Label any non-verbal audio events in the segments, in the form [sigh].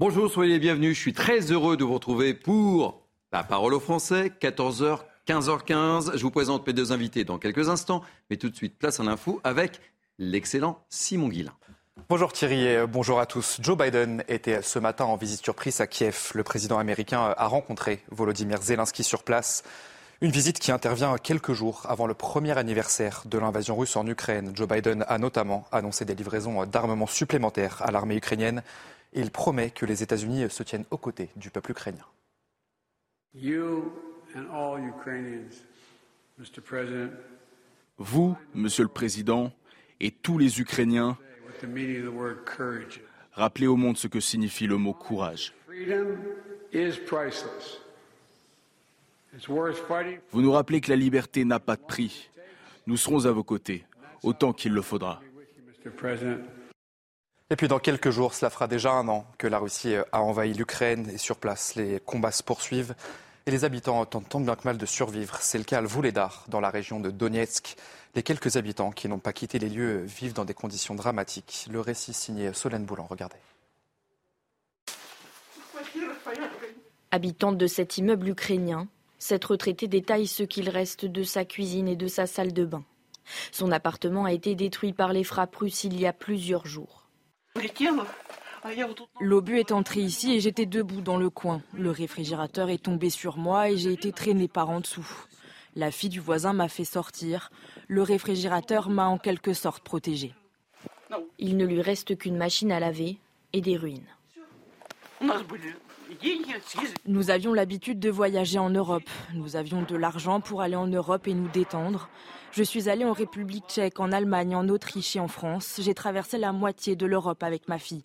Bonjour, soyez bienvenus. Je suis très heureux de vous retrouver pour la parole aux Français, 14h, 15h15. Je vous présente mes deux invités dans quelques instants, mais tout de suite, place à l'info avec l'excellent Simon Guillain. Bonjour Thierry et bonjour à tous. Joe Biden était ce matin en visite surprise à Kiev. Le président américain a rencontré Volodymyr Zelensky sur place. Une visite qui intervient quelques jours avant le premier anniversaire de l'invasion russe en Ukraine. Joe Biden a notamment annoncé des livraisons d'armements supplémentaires à l'armée ukrainienne. Il promet que les États-Unis se tiennent aux côtés du peuple ukrainien. Vous, Monsieur le Président, et tous les Ukrainiens, rappelez au monde ce que signifie le mot courage. Vous nous rappelez que la liberté n'a pas de prix. Nous serons à vos côtés, autant qu'il le faudra. Et puis dans quelques jours, cela fera déjà un an que la Russie a envahi l'Ukraine et sur place, les combats se poursuivent et les habitants tentent tant bien que mal de survivre. C'est le cas à Vuledar, dans la région de Donetsk. Les quelques habitants qui n'ont pas quitté les lieux vivent dans des conditions dramatiques. Le récit signé Solène Boulan, regardez. Habitante de cet immeuble ukrainien, cette retraitée détaille ce qu'il reste de sa cuisine et de sa salle de bain. Son appartement a été détruit par les frappes russes il y a plusieurs jours. L'obus est entré ici et j'étais debout dans le coin. Le réfrigérateur est tombé sur moi et j'ai été traîné par en dessous. La fille du voisin m'a fait sortir. Le réfrigérateur m'a en quelque sorte protégé. Il ne lui reste qu'une machine à laver et des ruines. Nous avions l'habitude de voyager en Europe. Nous avions de l'argent pour aller en Europe et nous détendre. Je suis allée en République tchèque, en Allemagne, en Autriche et en France. J'ai traversé la moitié de l'Europe avec ma fille.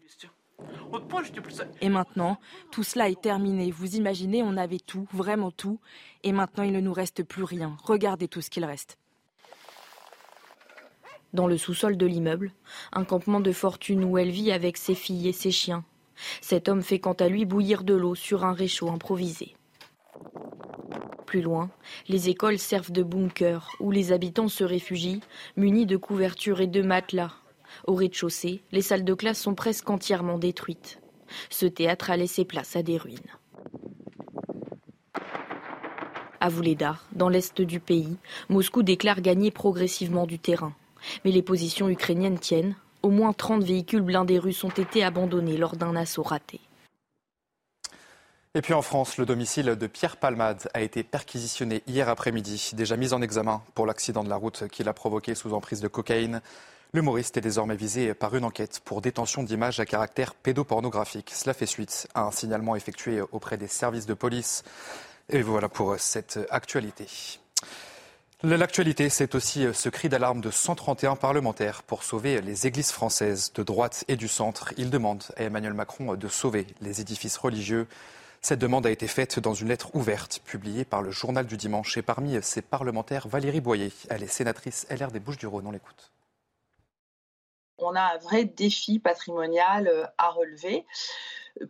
Et maintenant, tout cela est terminé. Vous imaginez, on avait tout, vraiment tout. Et maintenant, il ne nous reste plus rien. Regardez tout ce qu'il reste. Dans le sous-sol de l'immeuble, un campement de fortune où elle vit avec ses filles et ses chiens. Cet homme fait quant à lui bouillir de l'eau sur un réchaud improvisé. Plus loin, les écoles servent de bunker où les habitants se réfugient, munis de couvertures et de matelas. Au rez-de-chaussée, les salles de classe sont presque entièrement détruites. Ce théâtre a laissé place à des ruines. À Vuledar, dans l'est du pays, Moscou déclare gagner progressivement du terrain. Mais les positions ukrainiennes tiennent, au moins 30 véhicules blindés russes ont été abandonnés lors d'un assaut raté. Et puis en France, le domicile de Pierre Palmade a été perquisitionné hier après-midi, déjà mis en examen pour l'accident de la route qu'il a provoqué sous emprise de cocaïne. L'humoriste est désormais visé par une enquête pour détention d'images à caractère pédopornographique. Cela fait suite à un signalement effectué auprès des services de police. Et voilà pour cette actualité. L'actualité, c'est aussi ce cri d'alarme de 131 parlementaires pour sauver les églises françaises de droite et du centre. Ils demandent à Emmanuel Macron de sauver les édifices religieux. Cette demande a été faite dans une lettre ouverte publiée par le journal du dimanche. Et parmi ces parlementaires, Valérie Boyer, elle est sénatrice LR des Bouches-du-Rhône. On l'écoute. On a un vrai défi patrimonial à relever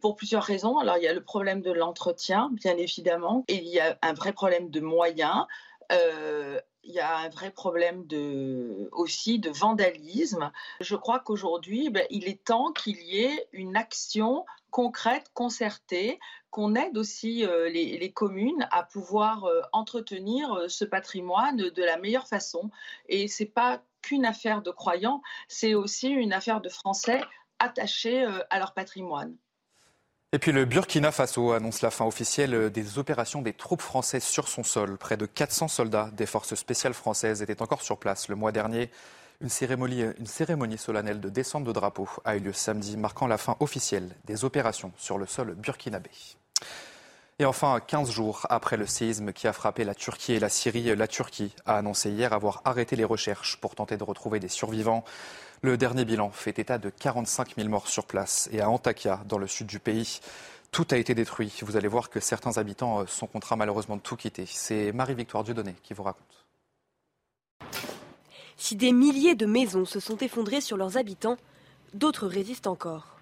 pour plusieurs raisons. Alors, il y a le problème de l'entretien, bien évidemment, et il y a un vrai problème de moyens. Euh, il y a un vrai problème aussi de vandalisme. Je crois qu'aujourd'hui, ben, il est temps qu'il y ait une action concrète, concertée, qu'on aide aussi euh, les, communes à pouvoir euh, entretenir ce patrimoine de, la meilleure façon. Et c'est pas qu'une affaire de croyants, c'est aussi une affaire de Français attachés à leur patrimoine. Et puis le Burkina Faso annonce la fin officielle des opérations des troupes françaises sur son sol. Près de 400 soldats des forces spéciales françaises étaient encore sur place le mois dernier. Une cérémonie, solennelle de descente de drapeau a eu lieu samedi, marquant la fin officielle des opérations sur le sol burkinabé. Et enfin, 15 jours après le séisme qui a frappé la Turquie et la Syrie, la Turquie a annoncé hier avoir arrêté les recherches pour tenter de retrouver des survivants. Le dernier bilan fait état de 45 000 morts sur place et à Antakya, dans le sud du pays. Tout a été détruit. Vous allez voir que certains habitants sont contraints malheureusement de tout quitter. C'est Marie-Victoire Dieudonné qui vous raconte. Si des milliers de maisons se sont effondrées sur leurs habitants, d'autres résistent encore.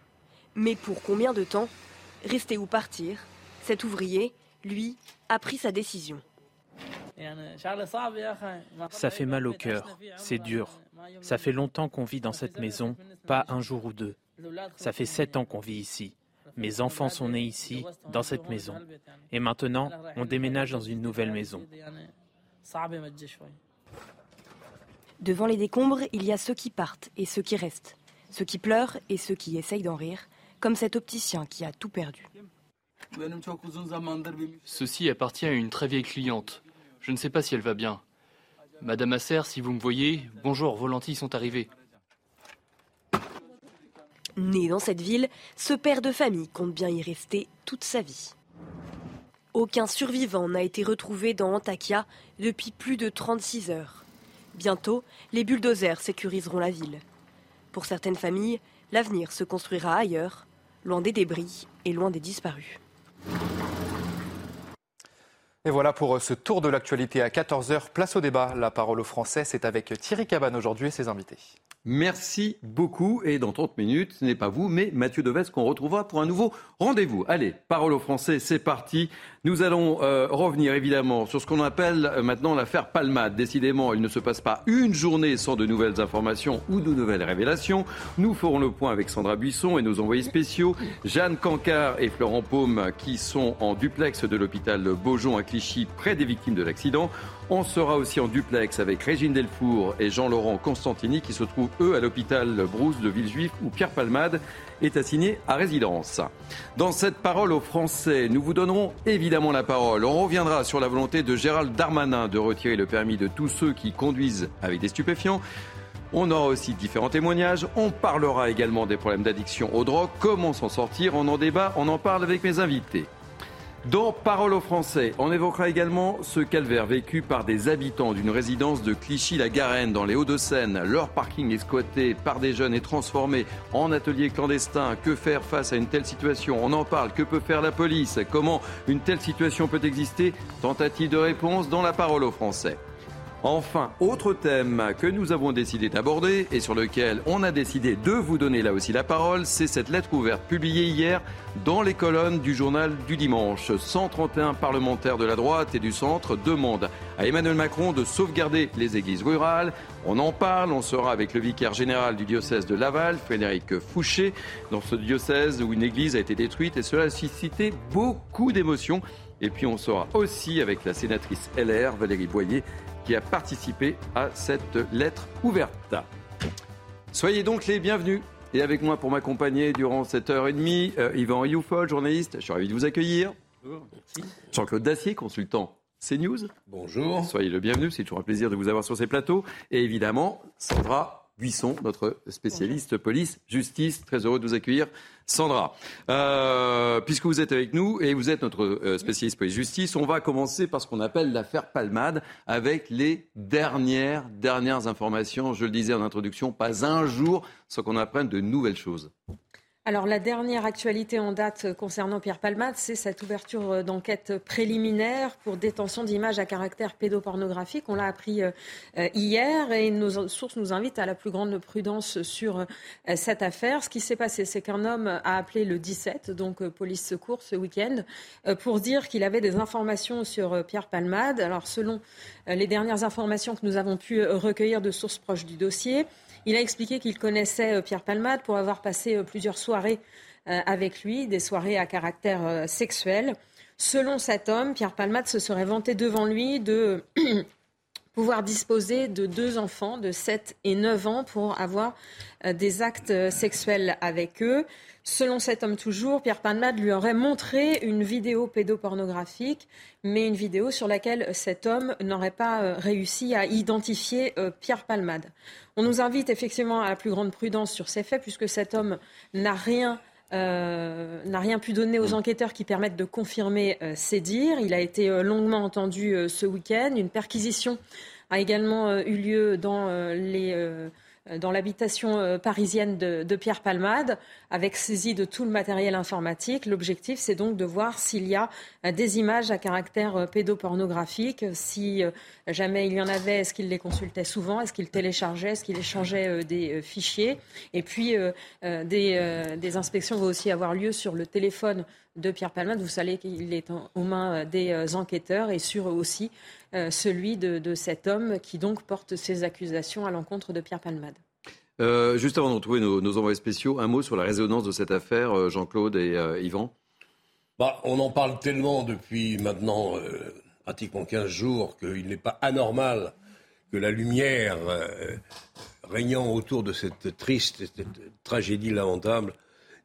Mais pour combien de temps? Rester ou partir? Cet ouvrier, lui, a pris sa décision. Ça fait mal au cœur, c'est dur. Ça fait longtemps qu'on vit dans cette maison, pas un jour ou deux. Ça fait sept ans qu'on vit ici. Mes enfants sont nés ici, dans cette maison. Et maintenant, on déménage dans une nouvelle maison. Devant les décombres, il y a ceux qui partent et ceux qui restent. Ceux qui pleurent et ceux qui essayent d'en rire, comme cet opticien qui a tout perdu. Ceci appartient à une très vieille cliente. Je ne sais pas si elle va bien. Madame Asser, si vous me voyez, bonjour, vos lentilles sont arrivées. Né dans cette ville, ce père de famille compte bien y rester toute sa vie. Aucun survivant n'a été retrouvé dans Antakya depuis plus de 36 heures. Bientôt, les bulldozers sécuriseront la ville. Pour certaines familles, l'avenir se construira ailleurs, loin des débris et loin des disparus. Et voilà pour ce tour de l'actualité à 14h. Place au débat. La parole au français, c'est avec Thierry Cabane aujourd'hui et ses invités. Merci beaucoup. Et dans 30 minutes, ce n'est pas vous, mais Mathieu Deves qu'on retrouvera pour un nouveau rendez-vous. Allez, parole au français, c'est parti. Nous allons euh, revenir évidemment sur ce qu'on appelle euh, maintenant l'affaire Palmade. Décidément, il ne se passe pas une journée sans de nouvelles informations ou de nouvelles révélations. Nous ferons le point avec Sandra Buisson et nos envoyés spéciaux, Jeanne Cancard et Florent Paume, qui sont en duplex de l'hôpital Beaujon à Clichy, près des victimes de l'accident. On sera aussi en duplex avec Régine Delfour et Jean-Laurent Constantini qui se trouvent eux à l'hôpital Brousse de Villejuif où Pierre Palmade est assigné à résidence. Dans cette parole aux Français, nous vous donnerons évidemment la parole. On reviendra sur la volonté de Gérald Darmanin de retirer le permis de tous ceux qui conduisent avec des stupéfiants. On aura aussi différents témoignages. On parlera également des problèmes d'addiction aux drogues. Comment s'en sortir? On en débat, on en parle avec mes invités. Dans Parole aux Français, on évoquera également ce calvaire vécu par des habitants d'une résidence de Clichy-la-Garenne dans les Hauts-de-Seine. Leur parking est squatté par des jeunes et transformé en atelier clandestin. Que faire face à une telle situation? On en parle. Que peut faire la police? Comment une telle situation peut exister? Tentative de réponse dans la Parole aux Français. Enfin, autre thème que nous avons décidé d'aborder et sur lequel on a décidé de vous donner là aussi la parole, c'est cette lettre ouverte publiée hier dans les colonnes du journal du dimanche. 131 parlementaires de la droite et du centre demandent à Emmanuel Macron de sauvegarder les églises rurales. On en parle, on sera avec le vicaire général du diocèse de Laval, Frédéric Fouché, dans ce diocèse où une église a été détruite et cela a suscité beaucoup d'émotions. Et puis on sera aussi avec la sénatrice LR, Valérie Boyer, qui a participé à cette lettre ouverte. Soyez donc les bienvenus. Et avec moi pour m'accompagner durant cette heure et demie, euh, Yvan Rioufol, journaliste. Je suis ravi de vous accueillir. Bonjour, Jean-Claude Dacier, consultant CNews. Bonjour. Soyez le bienvenu, c'est toujours un plaisir de vous avoir sur ces plateaux. Et évidemment, Sandra Buisson, notre spécialiste police-justice. Très heureux de vous accueillir. Sandra, euh, puisque vous êtes avec nous et vous êtes notre euh, spécialiste police-justice, on va commencer par ce qu'on appelle l'affaire Palmade avec les dernières, dernières informations. Je le disais en introduction, pas un jour sans qu'on apprenne de nouvelles choses. Alors la dernière actualité en date concernant Pierre Palmade, c'est cette ouverture d'enquête préliminaire pour détention d'images à caractère pédopornographique. On l'a appris euh, hier et nos sources nous invitent à la plus grande prudence sur euh, cette affaire. Ce qui s'est passé, c'est qu'un homme a appelé le 17, donc euh, police secours ce week-end, pour dire qu'il avait des informations sur Pierre Palmade. Alors selon les dernières informations que nous avons pu recueillir de sources proches du dossier, il a expliqué qu'il connaissait euh, Pierre Palmade pour avoir passé euh, plusieurs soirées euh, avec lui, des soirées à caractère sexuel. Selon cet homme, Pierre Palmade se serait vanté devant lui de [clears throat] pouvoir disposer de deux enfants de 7 et 9 ans pour avoir des actes sexuels avec eux. Selon cet homme toujours, Pierre Palmade lui aurait montré une vidéo pédopornographique, mais une vidéo sur laquelle cet homme n'aurait pas euh, réussi à identifier euh, Pierre Palmade. On nous invite effectivement à la plus grande prudence sur ces faits, puisque cet homme n'a rien euh, n'a rien pu donner aux enquêteurs qui permettent de confirmer ses dires. Il a été longuement entendu ce week-end. Une perquisition a également eu lieu dans les euh, dans l'habitation euh, parisienne de, Pierre Palmade, avec saisie de tout le matériel informatique. L'objectif, c'est donc de voir s'il y a euh, des images à caractère pédopornographique, si jamais il y en avait, est-ce qu'il les consultait souvent, est-ce qu'il téléchargeait, est-ce qu'il échangeait des fichiers? Et puis, des, des, inspections vont aussi avoir lieu sur le téléphone de Pierre Palmade. Vous savez qu'il est aux mains des enquêteurs et sur aussi euh, celui de, cet homme qui donc porte ces accusations à l'encontre de Pierre Palmade. Euh, juste avant de retrouver nos, envoyés spéciaux, un mot sur la résonance de cette affaire, euh, Jean-Claude et Yvan bah, On en parle tellement depuis maintenant pratiquement 15 jours qu'il n'est pas anormal que la lumière régnant autour de cette triste cette tragédie lamentable,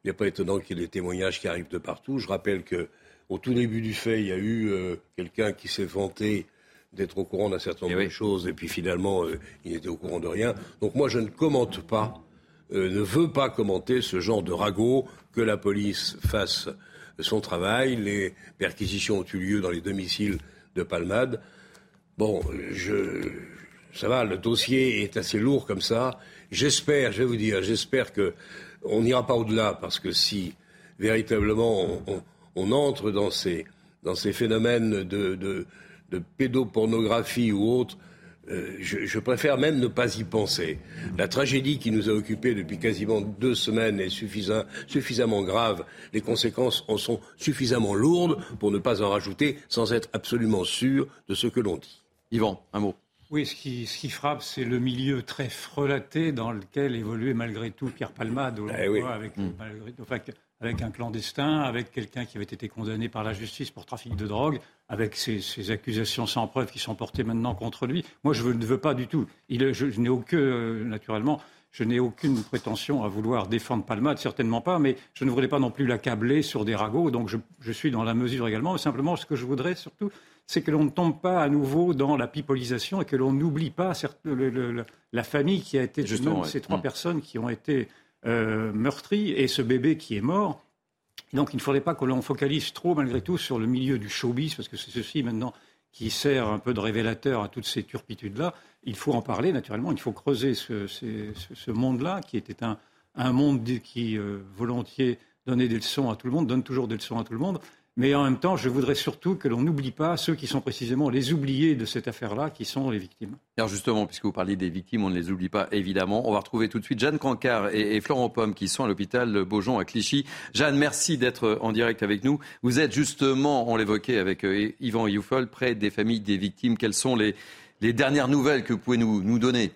il n'est pas étonnant qu'il y ait des témoignages qui arrivent de partout. Je rappelle que au tout début du fait, il y a eu quelqu'un qui s'est vanté d'être au courant d'un certain nombre eh de choses, et puis finalement, euh, il n'était au courant de rien. Donc moi, je ne commente pas, euh, ne veux pas commenter ce genre de ragot, que la police fasse son travail. Les perquisitions ont eu lieu dans les domiciles de Palmade. Bon, je, ça va, le dossier est assez lourd comme ça. J'espère, je vais vous dire, j'espère que on n'ira pas au-delà, parce que si véritablement on, entre dans ces, dans ces phénomènes de de pédopornographie ou autre, euh, je, préfère même ne pas y penser. La tragédie qui nous a occupés depuis quasiment deux semaines est suffisamment grave. Les conséquences en sont suffisamment lourdes pour ne pas en rajouter sans être absolument sûr de ce que l'on dit. Yvan, un mot. Oui, ce qui, ce qui frappe, c'est le milieu très frelaté dans lequel évoluait malgré tout Pierre Palmade. Eh avec, mm. Avec un clandestin, avec quelqu'un qui avait été condamné par la justice pour trafic de drogue, avec ces, accusations sans preuve qui sont portées maintenant contre lui. Moi, je ne veux pas du tout. Il, je, n'ai aucun, euh, naturellement, je n'ai aucune prétention à vouloir défendre Palmade, certainement pas, mais je ne voudrais pas non plus l'accabler sur des ragots, donc je, je, suis dans la mesure également. Mais simplement, ce que je voudrais surtout, c'est que l'on ne tombe pas à nouveau dans la pipolisation et que l'on n'oublie pas la famille qui a été, Justement, ces trois mmh. personnes qui ont été euh, meurtries et ce bébé qui est mort. Donc il ne faudrait pas que l'on focalise trop, malgré tout, sur le milieu du showbiz, parce que c'est ceci maintenant qui sert un peu de révélateur à toutes ces turpitudes-là. Il faut en parler, naturellement, il faut creuser ce, monde-là, qui était un, monde qui, euh, volontiers, donnait des leçons à tout le monde, donne toujours des leçons à tout le monde, mais en même temps, je voudrais surtout que l'on n'oublie pas ceux qui sont précisément les oubliés de cette affaire-là, qui sont les victimes. Alors justement, puisque vous parlez des victimes, on ne les oublie pas évidemment. On va retrouver tout de suite Jeanne Cancard et, Florent Pomme qui sont à l'hôpital Beaujon à Clichy. Jeanne, merci d'être en direct avec nous. Vous êtes justement, on l'évoquait avec euh, Yvan Youfol, près des familles des victimes. Quelles sont les, dernières nouvelles que vous pouvez nous donner?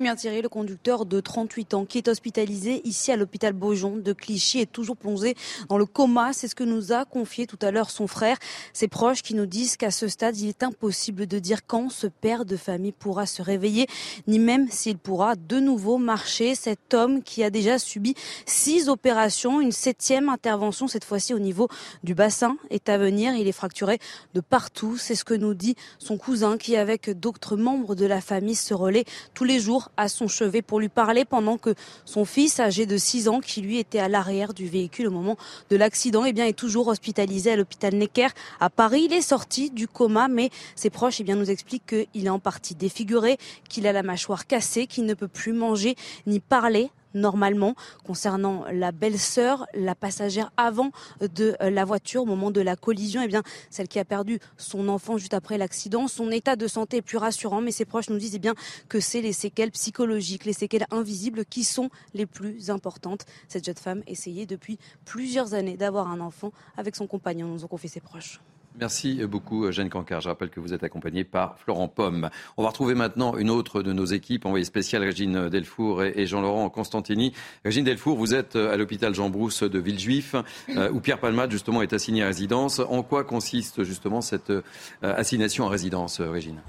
Bien Thierry, le conducteur de 38 ans qui est hospitalisé ici à l'hôpital Beaujon de Clichy est toujours plongé dans le coma. C'est ce que nous a confié tout à l'heure son frère. Ses proches qui nous disent qu'à ce stade, il est impossible de dire quand ce père de famille pourra se réveiller, ni même s'il pourra de nouveau marcher. Cet homme qui a déjà subi six opérations, une septième intervention cette fois-ci au niveau du bassin est à venir. Il est fracturé de partout. C'est ce que nous dit son cousin qui, avec d'autres membres de la famille, se relaie tous les jours à son chevet pour lui parler pendant que son fils, âgé de 6 ans, qui lui était à l'arrière du véhicule au moment de l'accident, eh bien, est toujours hospitalisé à l'hôpital Necker à Paris. Il est sorti du coma, mais ses proches eh bien, nous expliquent qu'il est en partie défiguré, qu'il a la mâchoire cassée, qu'il ne peut plus manger ni parler normalement. Concernant la belle-sœur, la passagère avant de euh, la voiture au moment de la collision, eh bien, celle qui a perdu son enfant juste après l'accident, son état de santé est plus rassurant, mais ses proches nous disent eh bien, que c'est les séquelles psychologiques, les séquelles invisibles qui sont les plus importantes. Cette jeune femme essayait depuis plusieurs années d'avoir un enfant avec son compagnon, nous ont confié ses proches. Merci beaucoup, Jeanne Cancard. Je rappelle que vous êtes accompagnée par Florent Pomme. On va retrouver maintenant une autre de nos équipes, envoyée spéciale Régine Delfour et Jean-Laurent Constantini. Régine Delfour, vous êtes à l'hôpital Jean Brousse de Villejuif, euh, où Pierre Palmade, justement, est assigné à résidence. En quoi consiste, justement, cette euh, assignation à résidence, Régine?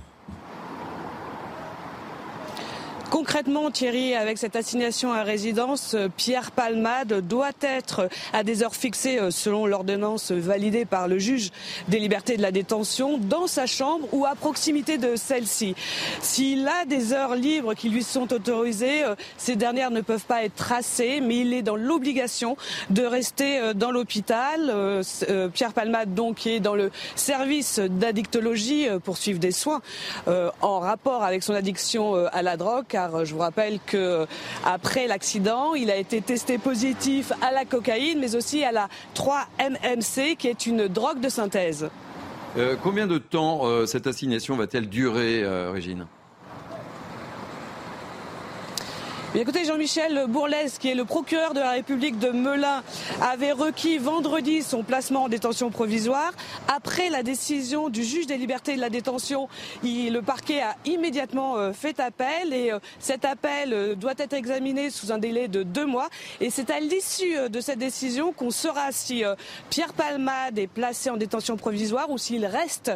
Concrètement, Thierry, avec cette assignation à résidence, euh, Pierre Palmade doit être à des heures fixées euh, selon l'ordonnance validée par le juge des libertés de la détention dans sa chambre ou à proximité de celle-ci. S'il a des heures libres qui lui sont autorisées, euh, ces dernières ne peuvent pas être tracées, mais il est dans l'obligation de rester dans l'hôpital. Pierre Palmade, donc, est dans le service d'addictologie pour suivre des soins en rapport avec son addiction à la drogue je vous rappelle que après l'accident, il a été testé positif à la cocaïne, mais aussi à la 3-MMC, qui est une drogue de synthèse. Euh, combien de temps euh, cette assignation va-t-elle durer, euh, Régine? Écoutez, Jean-Michel Bourlès, qui est le procureur de la République de Melun, avait requis vendredi son placement en détention provisoire. Après la décision du juge des libertés de la détention, le parquet a immédiatement euh, fait appel et euh, cet appel euh, doit être examiné sous un délai de deux mois. Et c'est à l'issue de cette décision qu'on saura si Pierre Palmade est placé en détention provisoire ou s'il reste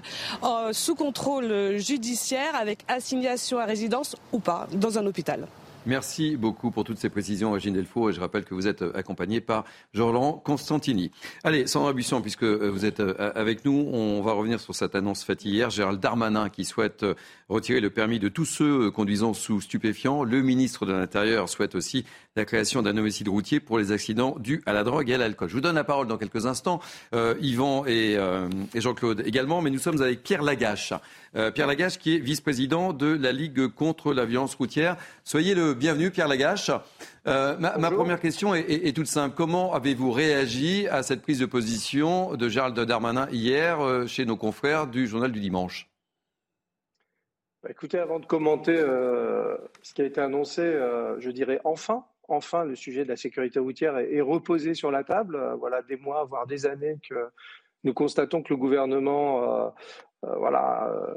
sous contrôle judiciaire avec assignation à résidence ou pas dans un hôpital. Merci beaucoup pour toutes ces précisions, Régine Delfaux. Et je rappelle que vous êtes euh, accompagné par Jean-Laurent Constantini. Allez, Sandra Buisson, puisque euh, vous êtes euh, avec nous, on va revenir sur cette annonce faite hier. Gérald Darmanin qui souhaite retirer le permis de tous ceux conduisant sous stupéfiants. Le ministre de l'Intérieur souhaite aussi la création d'un homicide routier pour les accidents dus à la drogue et à l'alcool. Je vous donne la parole dans quelques instants, Yvan et, Jean-Claude également, mais nous sommes avec Pierre Lagache. Pierre Lagache, qui est vice-président de la Ligue contre la violence routière. Soyez le bienvenu, Pierre Lagache. Euh, ma, première question est, toute simple. Comment avez-vous réagi à cette prise de position de Gérald Darmanin hier euh, chez nos confrères du journal du dimanche? Bah, Écoutez, avant de commenter ce qui a été annoncé, je dirais enfin, enfin, le sujet de la sécurité routière est, reposé sur la table. voilà des mois, voire des années que nous constatons que le gouvernement euh, voilà, euh,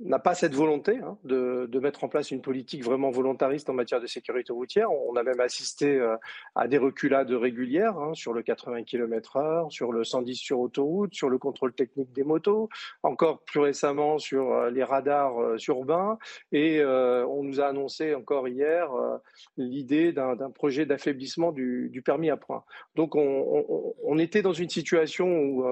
n'a pas cette volonté hein, de, mettre en place une politique vraiment volontariste en matière de sécurité routière. On a même assisté euh, à des reculades régulières hein, sur le 80 km/h, sur le 110 sur autoroute, sur le contrôle technique des motos, encore plus récemment sur les radars urbains. Et on nous a annoncé encore hier l'idée d'un projet d'affaiblissement du, permis à points. Donc on, on, était dans une situation où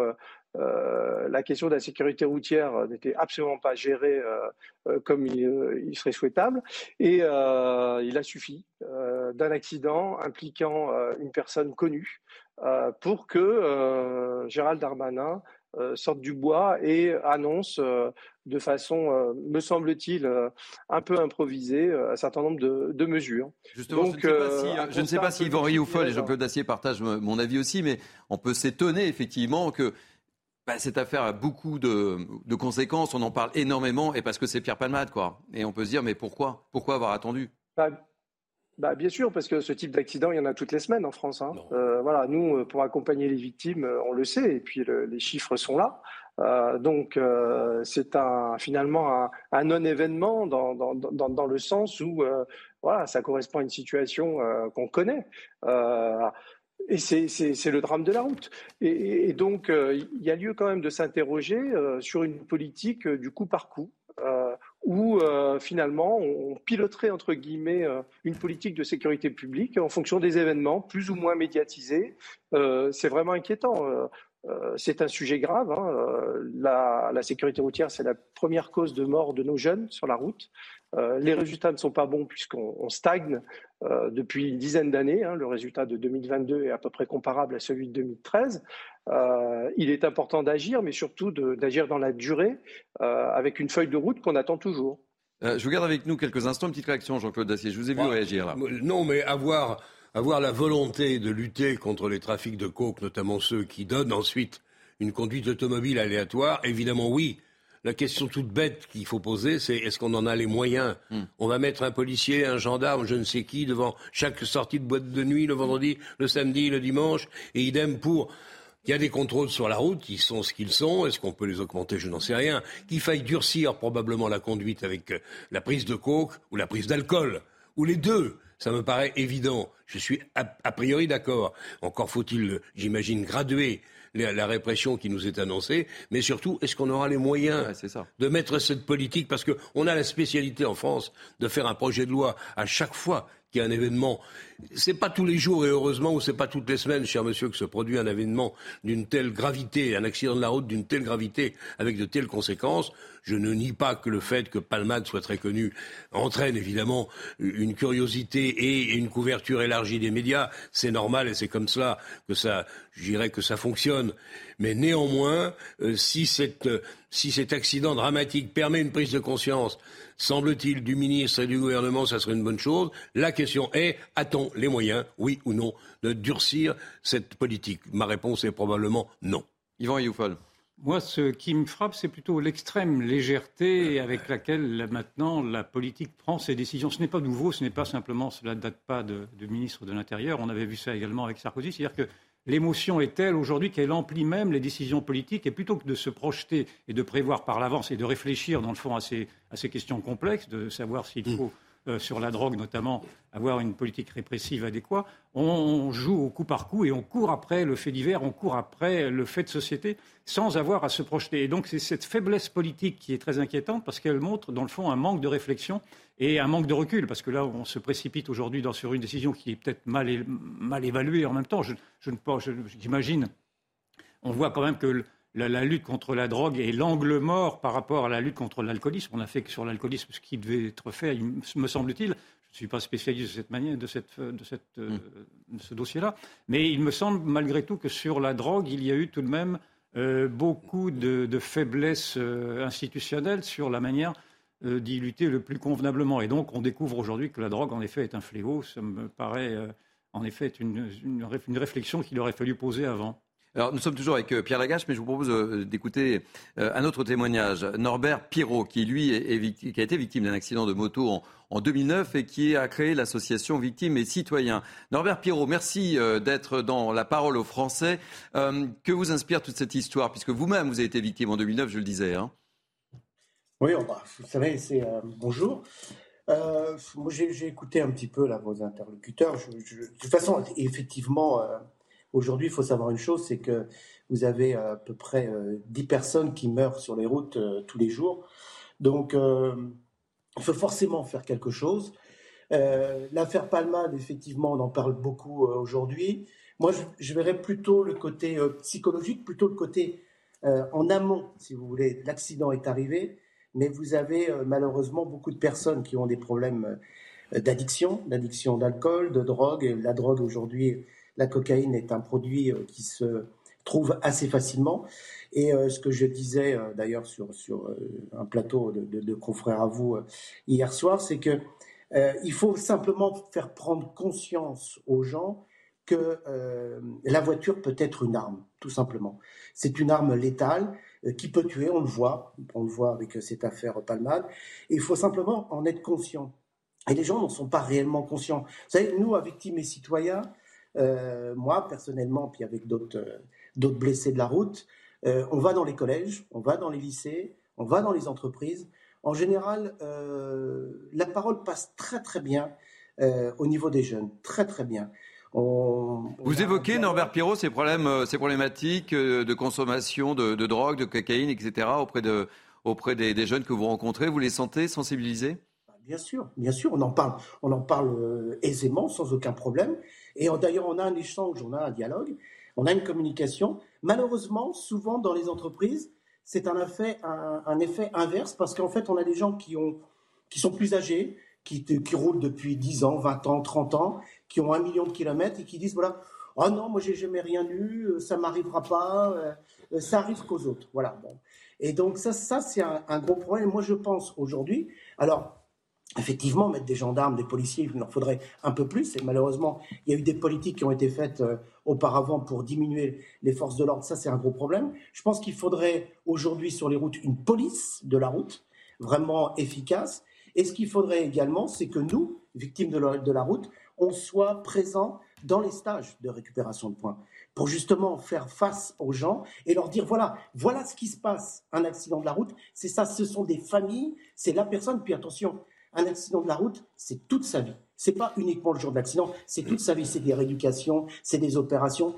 euh, la question de la sécurité routière n'était absolument pas gérée euh, euh, comme il, serait souhaitable. Et il a suffi d'un accident impliquant une personne connue pour que Gérald Darmanin sorte du bois et annonce de façon, me semble-t-il, un peu improvisée, un certain nombre de, mesures. Justement, Donc, je ne sais pas si, Yvan Rioufol et Jean-Claude Dacier partagent mon avis aussi, mais on peut s'étonner effectivement que bah, cette affaire a beaucoup de, conséquences, on en parle énormément, et parce que c'est Pierre Palmade, quoi. Et on peut se dire, mais pourquoi? Pourquoi avoir attendu? Bah, bah, Bien sûr, parce que ce type d'accident, il y en a toutes les semaines en France. Hein. Euh, voilà, nous, euh, pour accompagner les victimes, euh, on le sait, et puis les chiffres sont là. donc, c'est un, finalement un, non-événement dans, dans, le sens où voilà, ça correspond à une situation qu'on connaît. Et c'est le drame de la route. Et, donc, euh, il y a lieu quand même de s'interroger euh, sur une politique euh, du coup par coup, où finalement on piloterait entre guillemets une politique de sécurité publique en fonction des événements, plus ou moins médiatisés. c'est vraiment inquiétant. c'est un sujet grave. Hein. La, la, sécurité routière, c'est la première cause de mort de nos jeunes sur la route. Euh, les résultats ne sont pas bons puisqu'on stagne euh, depuis une dizaine d'années. Hein. le résultat de 2022 est à peu près comparable à celui de 2013. Euh, il est important d'agir, mais surtout d'agir dans la durée avec une feuille de route qu'on attend toujours. je vous garde avec nous quelques instants. Une petite réaction, Jean-Claude Dacier. Je vous ai vu réagir là. Non, mais avoir, avoir la volonté de lutter contre les trafics de coke, notamment ceux qui donnent ensuite une conduite automobile aléatoire, évidemment oui. La question toute bête qu'il faut poser, c'est est-ce qu'on en a les moyens? Hmm. On va mettre un policier, un gendarme, je ne sais qui, devant chaque sortie de boîte de nuit, le vendredi, le samedi, le dimanche, et idem pour... Il y a des contrôles sur la route qui sont ce qu'ils sont. Est-ce qu'on peut les augmenter? Je n'en sais rien. Qu'il faille durcir probablement la conduite avec euh, la prise de coke ou la prise d'alcool, ou les deux. Ça me paraît évident. Je suis a priori d'accord. Encore faut-il, j'imagine, graduer la, répression qui nous est annoncée, mais surtout, est-ce qu'on aura les moyens de mettre cette politique? Parce qu'on a la spécialité en France de faire un projet de loi à chaque fois qu'il y a un événement. C'est pas tous les jours et heureusement, ou c'est pas toutes les semaines, cher monsieur, que se produit un événement d'une telle gravité, un accident de la route d'une telle gravité, avec de telles conséquences. Je ne nie pas que le fait que Palmade soit très connu entraîne évidemment une curiosité et une couverture élargie des médias. C'est normal et c'est comme cela que ça, je dirais que ça fonctionne. Mais néanmoins, euh, cette, si cet accident dramatique permet une prise de conscience, semble-t-il, du ministre et du gouvernement, ça serait une bonne chose. La question est, a-t-on les moyens, oui ou non, de durcir cette politique? Ma réponse est probablement non. Yvan Youfol. Moi, ce qui me frappe, c'est plutôt l'extrême légèreté avec laquelle maintenant la politique prend ses décisions. Ce n'est pas nouveau, ce n'est pas simplement, cela ne date pas du ministre de l'Intérieur. On avait vu ça également avec Sarkozy. C'est-à-dire que l'émotion est telle aujourd'hui qu'elle emplit même les décisions politiques. Et plutôt que de se projeter et de prévoir par l'avance et de réfléchir, dans le fond, à ces, à ces questions complexes, de savoir s'il mm. faut euh, sur la drogue notamment, avoir une politique répressive adéquate, on, joue au coup par coup et on court après le fait divers, on court après le fait de société sans avoir à se projeter. Et donc c'est cette faiblesse politique qui est très inquiétante parce qu'elle montre dans le fond un manque de réflexion et un manque de recul, parce que là on se précipite aujourd'hui sur une décision qui est peut-être mal, évaluée en même temps. Je, j'imagine, on voit quand même que la, lutte contre la drogue est l'angle mort par rapport à la lutte contre l'alcoolisme. On a fait que sur l'alcoolisme ce qui devait être fait, me semble-t-il. Je ne suis pas spécialiste de cette manière, de, cette, de, cette, euh, mm. ce dossier-là, mais il me semble malgré tout que sur la drogue, il y a eu tout de même euh, beaucoup de, de faiblesses euh, institutionnelles sur la manière d'y lutter le plus convenablement. Et donc, on découvre aujourd'hui que la drogue, en effet, est un fléau. Ça me paraît, en effet, une, une réflexion qu'il aurait fallu poser avant. Alors, nous sommes toujours avec euh, Pierre Lagache, mais je vous propose euh, d'écouter euh, un autre témoignage. Norbert Pirot, qui lui a été victime d'un accident de moto en, 2009 et qui a créé l'association Victimes et Citoyens. Norbert Pirot, merci d'être dans la parole aux Français. que vous inspire toute cette histoire, puisque vous-même vous avez été victime en 2009, je le disais. Hein oui, vous savez, c'est bonjour. moi, j'ai écouté un petit peu là, vos interlocuteurs. de toute façon, effectivement, Aujourd'hui, il faut savoir une chose, c'est que vous avez à peu près 10 euh, personnes qui meurent sur les routes euh, tous les jours. Donc, euh, il faut forcément faire quelque chose. L'affaire Palmade, effectivement, on en parle beaucoup aujourd'hui. Moi, je, verrais plutôt le côté psychologique, plutôt le côté en amont, si vous voulez. L'accident est arrivé, mais vous avez malheureusement beaucoup de personnes qui ont des problèmes d'addiction, d'addiction d'alcool, de drogue. La drogue aujourd'hui la cocaïne est un produit euh, qui se trouve assez facilement. Et euh, ce que je disais euh, d'ailleurs sur, un plateau de, confrères à vous hier soir, c'est que il faut simplement faire prendre conscience aux gens que la voiture peut être une arme, tout simplement. C'est une arme létale qui peut tuer, on le voit, on le voit avec cette affaire Palmade. Et il faut simplement en être conscient. Et les gens n'en sont pas réellement conscients. Vous savez, nous, avec Victimes et Citoyens, euh, moi, personnellement, puis avec d'autres euh, d'autres blessés de la route, euh, on va dans les collèges, on va dans les lycées, on va dans les entreprises. En général, la parole passe très très bien au niveau des jeunes, très très bien. Vous évoquez, Norbert Pirot, ces, problèmes, ces problématiques de consommation de, drogue, de cocaïne, etc. auprès, de, auprès des, des, jeunes que vous rencontrez. Vous les sentez sensibilisés? Bien sûr, bien sûr, on en parle, on en parle aisément, sans aucun problème. Et d'ailleurs, on a un échange, on a un dialogue, on a une communication. Malheureusement, souvent dans les entreprises, c'est un effet, inverse parce qu'en fait, on a des gens qui, ont, qui sont plus âgés, qui, roulent depuis 10 ans, 20 ans, 30 ans, qui ont un million de kilomètres et qui disent voilà, oh non, moi j'ai jamais rien eu, ça m'arrivera pas, euh, ça arrive qu'aux autres. Voilà. Bon. Et donc ça, ça c'est un, un, gros problème. Moi je pense aujourd'hui, alors effectivement, mettre des gendarmes, des policiers, il en faudrait un peu plus. Et malheureusement, il y a eu des politiques qui ont été faites euh, auparavant pour diminuer les forces de l'ordre. Ça, c'est un gros problème. Je pense qu'il faudrait aujourd'hui sur les routes une police de la route vraiment efficace. Et ce qu'il faudrait également, c'est que nous, victimes de la, route, on soit présents dans les stages de récupération de points pour justement faire face aux gens et leur dire voilà, voilà ce qui se passe, un accident de la route, c'est ça, ce sont des familles, c'est la personne, puis attention, un accident de la route, c'est toute sa vie. C'est pas uniquement le jour de l'accident, c'est toute sa vie. C'est des rééducations, c'est des opérations.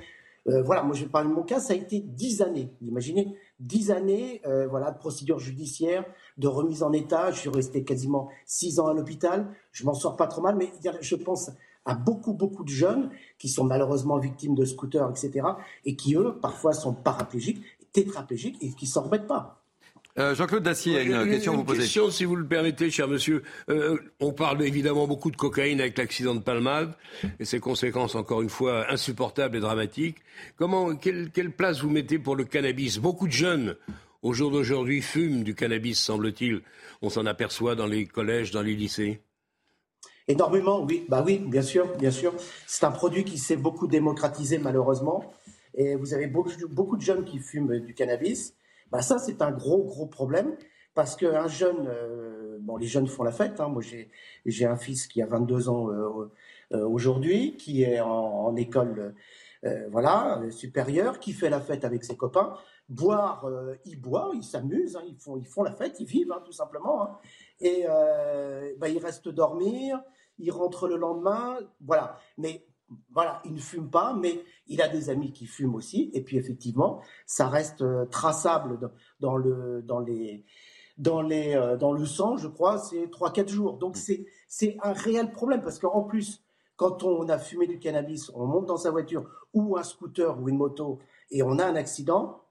Euh, voilà, moi je vais parler de mon cas, ça a été dix années. Imaginez, dix années, euh, voilà, de procédure judiciaire, de remise en état. Je suis resté quasiment six ans à l'hôpital. Je m'en sors pas trop mal, mais je pense à beaucoup, beaucoup de jeunes qui sont malheureusement victimes de scooters, etc., et qui eux, parfois, sont paraplégiques, tétraplégiques et qui s'en remettent pas. Euh, Jean-Claude Dacier a une, question à vous poser. Une question, si vous le permettez, cher monsieur. Euh, on parle évidemment beaucoup de cocaïne avec l'accident de Palmade et ses conséquences, encore une fois, insupportables et dramatiques. Comment, quelle, quelle place vous mettez pour le cannabis? Beaucoup de jeunes, au jour d'aujourd'hui, fument du cannabis, semble-t-il. On s'en aperçoit dans les collèges, dans les lycées. Énormément, oui. Bah oui, bien sûr, bien sûr. C'est un produit qui s'est beaucoup démocratisé, malheureusement. Et vous avez beaucoup, beaucoup de jeunes qui fument du cannabis. Bah ça, c'est un gros, gros problème parce qu'un jeune, euh, bon, les jeunes font la fête. Hein. Moi, j'ai un fils qui a 22 ans euh, euh, aujourd'hui, qui est en, école, voilà, supérieure, qui fait la fête avec ses copains. Boire, ils boivent, ils s'amusent, hein. ils font, ils font la fête, ils vivent, hein, tout simplement. Et bah, ils restent dormir, ils rentrent le lendemain, voilà. Mais voilà, il ne fume pas, mais il a des amis qui fument aussi. Et puis effectivement, ça reste traçable dans, le, dans les dans, les, euh, dans le sang, je crois, c'est 3-4 jours. Donc mm. c'est un réel problème parce qu'en plus, quand on a fumé du cannabis, on monte dans sa voiture ou un scooter ou une moto et on a un accident,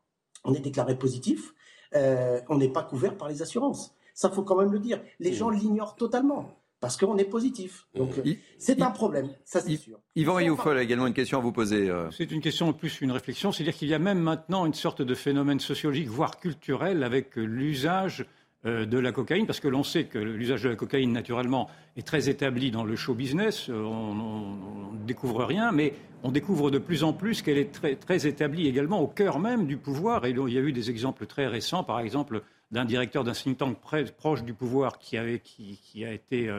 on est déclaré positif, euh, on n'est pas couvert par les assurances. Ça, faut quand même le dire. Les mm. gens l'ignorent totalement parce qu'on est positif. Donc c'est un problème, ça c'est sûr. Yvan Rioufol a également une question à vous poser. Euh. C'est une question plus une réflexion, c'est-à-dire qu'il y a même maintenant une sorte de phénomène sociologique, voire culturel, avec l'usage euh, de la cocaïne, parce que l'on sait que l'usage de la cocaïne, naturellement, est très établi dans le show business. Euh, on ne découvre rien, mais on découvre de plus en plus qu'elle est très, très établie également au cœur même du pouvoir. Et il y a eu des exemples très récents, par exemple, d'un directeur d'un think tank proche du pouvoir qui, avait, qui, a été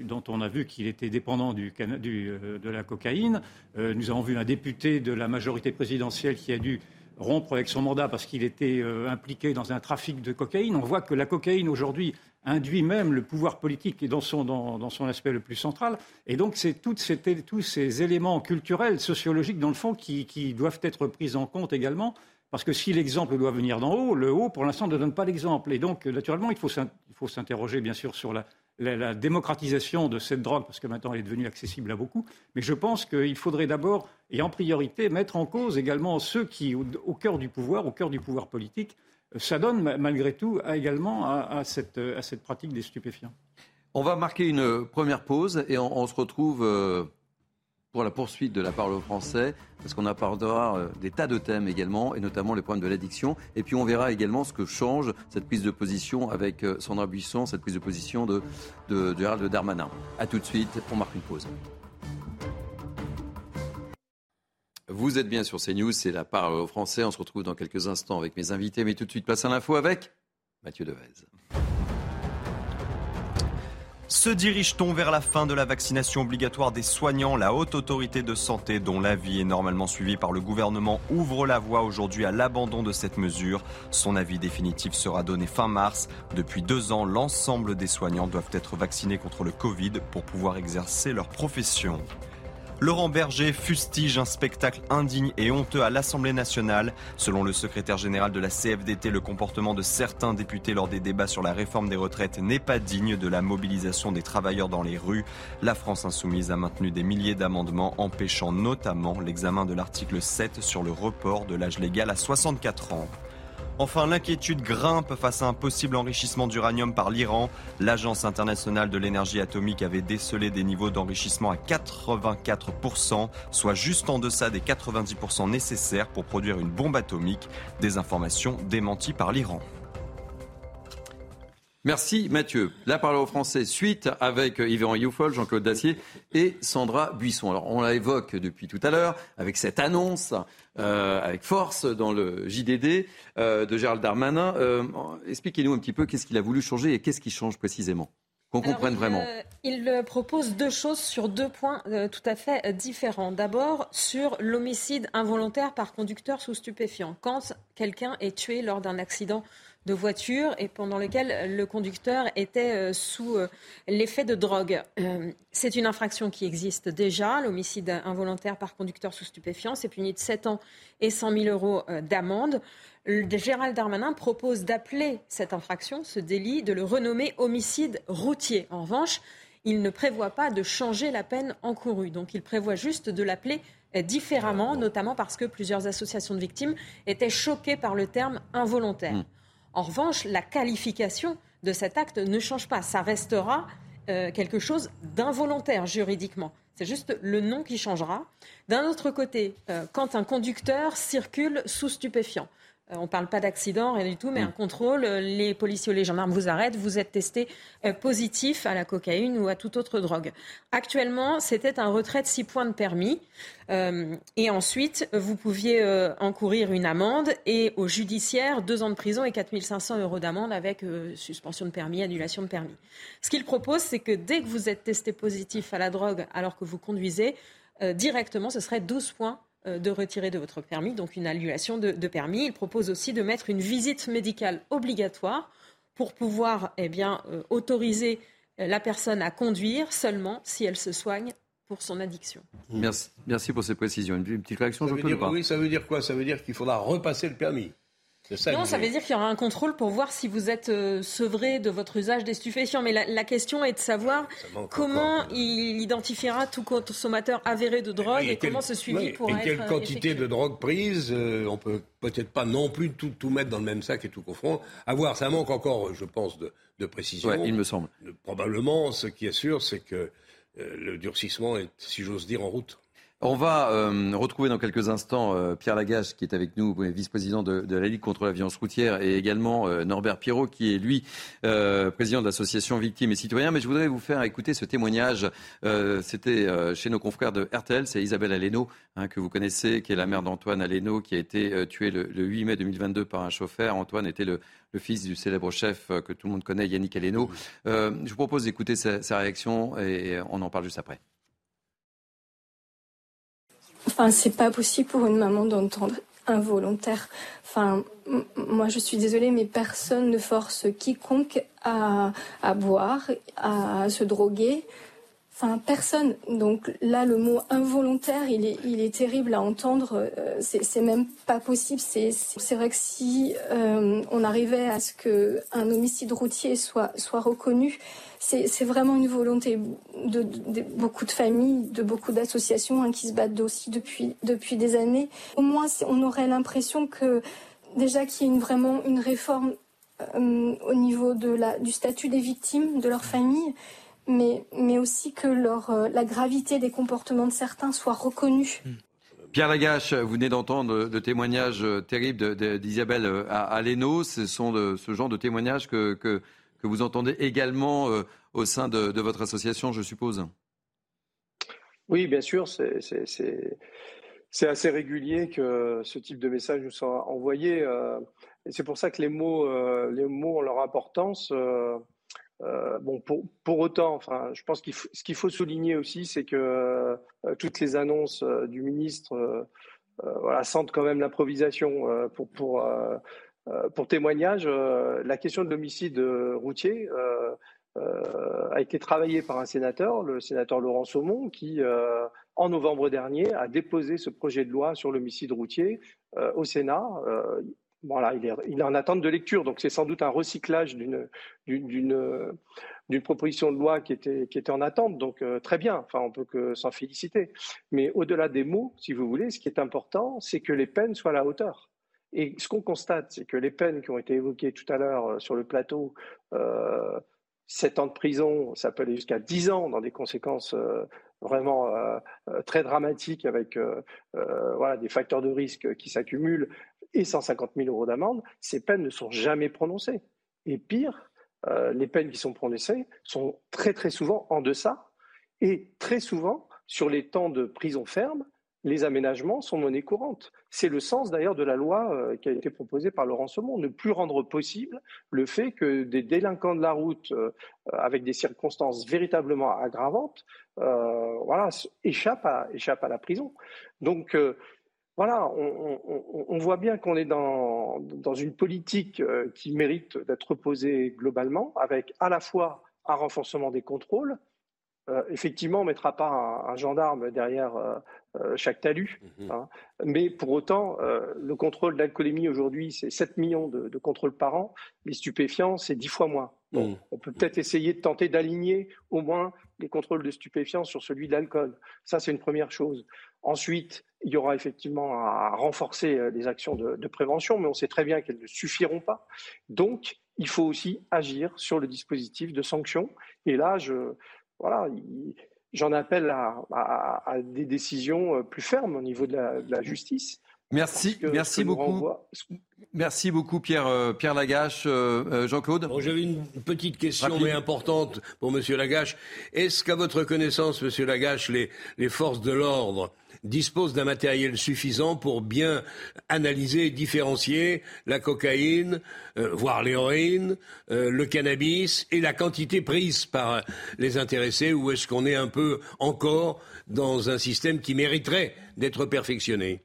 dont on a vu qu'il était dépendant euh, de la cocaïne. Euh, nous avons vu un député de la majorité présidentielle qui a dû rompre avec son mandat parce qu'il était euh, impliqué dans un trafic de cocaïne. On voit que la cocaïne aujourd'hui induit même le pouvoir politique dans son, aspect le plus central. Et donc, c'est tous ces éléments culturels, sociologiques, dans le fond, qui, qui doivent être pris en compte également. Parce que si l'exemple doit venir d'en haut, le haut, pour l'instant, ne donne pas l'exemple. Et donc, naturellement, il faut s'interroger, bien sûr, sur la, la, démocratisation de cette drogue, parce que maintenant elle est devenue accessible à beaucoup. Mais je pense qu'il faudrait d'abord et en priorité mettre en cause également ceux qui, au, cœur du pouvoir, au cœur du pouvoir politique, euh, s'adonnent malgré tout également à, cette, pratique des stupéfiants. On va marquer une première pause et on, se retrouve. Euh, pour la poursuite de la parole français, parce qu'on abordera euh, des tas de thèmes également, et notamment les problèmes de l'addiction. Et puis on verra également ce que change cette prise de position avec euh, Sandra Buisson, cette prise de position de, de, de Gérald Darmanin. A tout de suite, on marque une pause. Vous êtes bien sur CNews, c'est la parole français. On se retrouve dans quelques instants avec mes invités, mais tout de suite, place à l'info avec Mathieu Devez. Se dirige-t-on vers la fin de la vaccination obligatoire des soignants La haute autorité de santé, dont l'avis est normalement suivi par le gouvernement, ouvre la voie aujourd'hui à l'abandon de cette mesure. Son avis définitif sera donné fin mars. Depuis deux ans, l'ensemble des soignants doivent être vaccinés contre le Covid pour pouvoir exercer leur profession. Laurent Berger fustige un spectacle indigne et honteux à l'Assemblée nationale. Selon le secrétaire général de la CFDT, le comportement de certains députés lors des débats sur la réforme des retraites n'est pas digne de la mobilisation des travailleurs dans les rues. La France insoumise a maintenu des milliers d'amendements empêchant notamment l'examen de l'article 7 sur le report de l'âge légal à 64 ans. Enfin, l'inquiétude grimpe face à un possible enrichissement d'uranium par l'Iran. L'Agence internationale de l'énergie atomique avait décelé des niveaux d'enrichissement à 84%, soit juste en deçà des 90% nécessaires pour produire une bombe atomique. Des informations démenties par l'Iran. Merci Mathieu. La parole au français suite avec Yvan Youfol, Jean-Claude Dacier et Sandra Buisson. Alors on la évoque depuis tout à l'heure avec cette annonce euh, avec force dans le JDD euh, de Gérald Darmanin. Euh, expliquez-nous un petit peu qu'est-ce qu'il a voulu changer et qu'est-ce qui change précisément qu'on comprenne vraiment. il propose deux choses sur deux points tout à fait différents. D'abord, sur l'homicide involontaire par conducteur sous stupéfiant. Quand quelqu'un est tué lors d'un accident de voiture et pendant lequel le conducteur était euh, sous euh, l'effet de drogue. Euh, c'est une infraction qui existe déjà. L'homicide involontaire par conducteur sous stupéfiant, c'est puni de 7 ans et 100 000 euros d'amende. Gérald Darmanin propose d'appeler cette infraction, ce délit, de le renommer homicide routier. En revanche, il ne prévoit pas de changer la peine encourue. Donc il prévoit juste de l'appeler différemment, notamment parce que plusieurs associations de victimes étaient choquées par le terme involontaire. Mmh. En revanche, la qualification de cet acte ne change pas. Ça restera euh, quelque chose d'involontaire juridiquement. C'est juste le nom qui changera. D'un autre côté, euh, quand un conducteur circule sous stupéfiant, on ne parle pas d'accident, rien du tout, mais mm. un contrôle. Euh, les policiers ou les gendarmes vous arrêtent, vous êtes testé euh, positif à la cocaïne ou à toute autre drogue. Actuellement, c'était un retrait de 6 points de permis. et ensuite, vous pouviez encourir une amende et au judiciaire, 2 ans de prison et 4500 euros d'amende avec suspension de permis, annulation de permis. Ce qu'il propose, c'est que dès que vous êtes testé positif à la drogue alors que vous conduisez, directement, ce serait 12 points euh, de retirer de votre permis, donc une annulation de, permis. Il propose aussi de mettre une visite médicale obligatoire pour pouvoir eh bien, euh, autoriser euh, la personne à conduire seulement si elle se soigne pour son addiction. Merci, merci pour ces précisions. Une petite réaction, ça veut Oui, ça veut dire quoi? Ça veut dire qu'il faudra repasser le permis non, ça veut dire qu'il y aura un contrôle pour voir si vous êtes euh, sevré de votre usage des stupéfiants. Mais la, question est de savoir comment il identifiera tout consommateur avéré de drogue et, comment ce suivi pourra être. Et quelle quantité de drogue prise euh, On peut peut-être pas non plus tout, tout, mettre dans le même sac et tout confondre. À voir, ça manque encore, je pense, de, de précision. il me semble. Probablement, ce qui est sûr, c'est que euh, le durcissement est, si j'ose dire, en route. On va euh, retrouver dans quelques instants euh, Pierre Lagache, qui est avec nous, vice-président de, la Ligue contre la violence routière, et également euh, Norbert Pirot, qui est lui président de l'association Victimes et Citoyens. Mais je voudrais vous faire écouter ce témoignage. C'était chez nos confrères de RTL, c'est Isabelle Aleno, hein, que vous connaissez, qui est la mère d'Antoine Aleno, qui a été tué le, 8 mai 2022 par un chauffeur. Antoine était le, fils du célèbre chef que tout le monde connaît, Yannick Aleno. je vous propose d'écouter sa, sa réaction et on en parle juste après. Enfin, c'est pas possible pour une maman d'entendre involontaire. Enfin, moi, je suis désolée, mais personne ne force quiconque à, à boire, à se droguer. Personne. Donc là, le mot involontaire, il est, terrible à entendre. Euh, c'est même pas possible. C'est vrai que si euh, on arrivait à ce qu'un homicide routier soit, reconnu, c'est vraiment une volonté de, beaucoup de familles, de beaucoup d'associations hein, qui se battent aussi depuis, des années. Au moins, on aurait l'impression que déjà qu'il y ait une, vraiment une réforme euh, au niveau du statut des victimes, de leur famille, mais, mais aussi que leur, euh, la gravité des comportements de certains soit reconnue. Hmm. Pierre Lagache, vous venez d'entendre de témoignages euh, terribles d'Isabelle Aleno. Ce sont de, ce genre de témoignages que, que, que vous entendez également euh, au sein de, votre association, je suppose. Oui, bien sûr, c'est assez régulier que ce type de message nous soit envoyé. Euh, et c'est pour ça que les mots, euh, les mots ont leur importance. Bon, pour, pour, autant, enfin, je pense qu'il ce qu'il faut souligner aussi, c'est que toutes les annonces du ministre voilà, sentent quand même l'improvisation pour, pour euh, pour témoignage, euh, la question de l'homicide euh, routier a été travaillée par un sénateur, le sénateur Laurent Saumon, qui, en novembre dernier, a déposé ce projet de loi sur l'homicide routier au Sénat. Voilà, il est, en attente de lecture, donc c'est sans doute un recyclage d'une proposition de loi qui était en attente, donc très bien. Enfin, on peut que s'en féliciter. Mais au-delà des mots, si vous voulez, ce qui est important, c'est que les peines soient à la hauteur. Et ce qu'on constate, c'est que les peines qui ont été évoquées tout à l'heure euh, sur le plateau, euh, 7 ans de prison, ça peut aller jusqu'à 10 ans dans des conséquences euh, vraiment euh, très dramatiques avec voilà, des facteurs de risque qui s'accumulent et 150 000 euros d'amende, ces peines ne sont jamais prononcées. Et pire, les peines qui sont prononcées sont très très souvent en deçà et très souvent sur les temps de prison ferme les aménagements sont monnaie courante. C'est le sens d'ailleurs de la loi euh, qui a été proposée par Laurent Saumon, ne plus rendre possible le fait que des délinquants de la route, euh, avec des circonstances véritablement aggravantes, euh, voilà, échappent à la prison. Donc voilà, on, voit bien qu'on est dans, dans une politique qui mérite d'être posée globalement, avec à la fois un renforcement des contrôles, effectivement, on ne mettra pas un, gendarme derrière euh, chaque talus. Mhm. Hein. Mais pour autant, euh, le contrôle d'alcoolémie aujourd'hui, c'est 7 millions de, contrôles par an. Les stupéfiants, c'est 10 fois moins. Mhm. On peut peut-être essayer de tenter d'aligner au moins les contrôles de stupéfiants sur celui de l'alcool. Ça, c'est une première chose. Ensuite, il y aura effectivement à renforcer euh, les actions de, prévention, mais on sait très bien qu'elles ne suffiront pas. Donc, il faut aussi agir sur le dispositif de sanction. Et là, je, j'en appelle à, des décisions euh, plus fermes au niveau de la, justice. Merci, merci beaucoup. Merci beaucoup Pierre, euh, Pierre Lagache. Euh, euh, Jean-Claude J'avais une petite question, mais importante pour M. Lagache. Est-ce qu'à votre connaissance, M. Lagache, les, les forces de l'ordre disposent d'un matériel suffisant pour bien analyser et différencier la cocaïne, voire l'héroïne, le cannabis et la quantité prise par les intéressés Ou est-ce qu'on est un peu encore dans un système qui mériterait d'être perfectionné?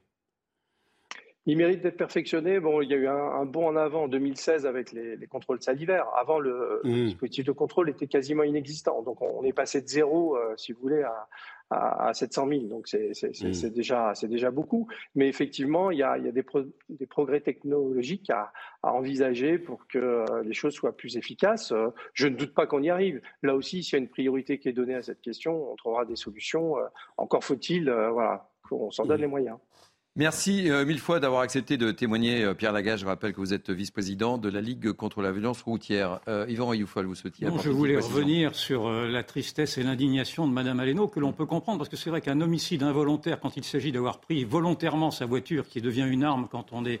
Il mérite d'être perfectionné. Bon, il y a eu un, bond en avant en 2016 avec les, contrôles salivaires. Avant, le, mmh. dispositif de contrôle était quasiment inexistant. Donc, on, est passé de zéro, euh, si vous voulez, à, à, 700 000. Donc, mmh. c'est déjà, déjà beaucoup. Mais effectivement, il y a, il y a des, des, progrès technologiques à, à, envisager pour que euh, les choses soient plus efficaces. Euh, je ne doute pas qu'on y arrive. Là aussi, s'il y a une priorité qui est donnée à cette question, on trouvera des solutions. Encore faut-il, voilà, qu'on s'en donne mmh. les moyens. Merci euh, mille fois d'avoir accepté de témoigner, euh, Pierre Lagage. Je rappelle que vous êtes vice-président de la Ligue contre la violence routière. Euh, Yvan Ayoufal, vous souhaitiez Je voulais revenir sur la tristesse et l'indignation de Mme Aleno, que l'on peut comprendre, parce que c'est vrai qu'un homicide involontaire, quand il s'agit d'avoir pris volontairement sa voiture, qui devient une arme quand on est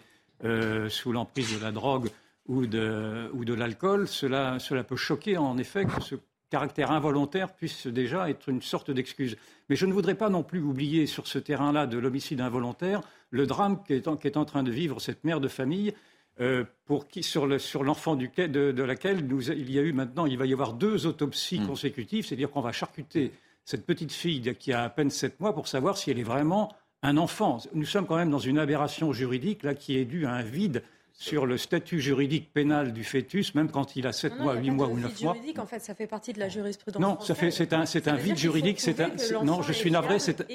sous l'emprise de la drogue ou de, ou de l'alcool, cela, cela peut choquer en effet que ce caractère involontaire puisse déjà être une sorte d'excuse. Mais je ne voudrais pas non plus oublier sur ce terrain-là de l'homicide involontaire le drame qu'est en, en, train de vivre cette mère de famille. Euh, pour qui, sur, l'enfant de, de, laquelle nous, il y a eu maintenant, il va y avoir deux autopsies hmm. consécutives, c'est-à-dire qu'on va charcuter cette petite fille qui a à peine sept mois pour savoir si elle est vraiment un enfant. Nous sommes quand même dans une aberration juridique là qui est due à un vide sur le statut juridique pénal du fœtus, même quand il a 7 mois, 8 mois ou 9 mois. juridique, en fait, ça fait partie de la jurisprudence. Non, ça fait, c'est un, c'est un vide juridique. C'est un, non, je suis navré. C'est,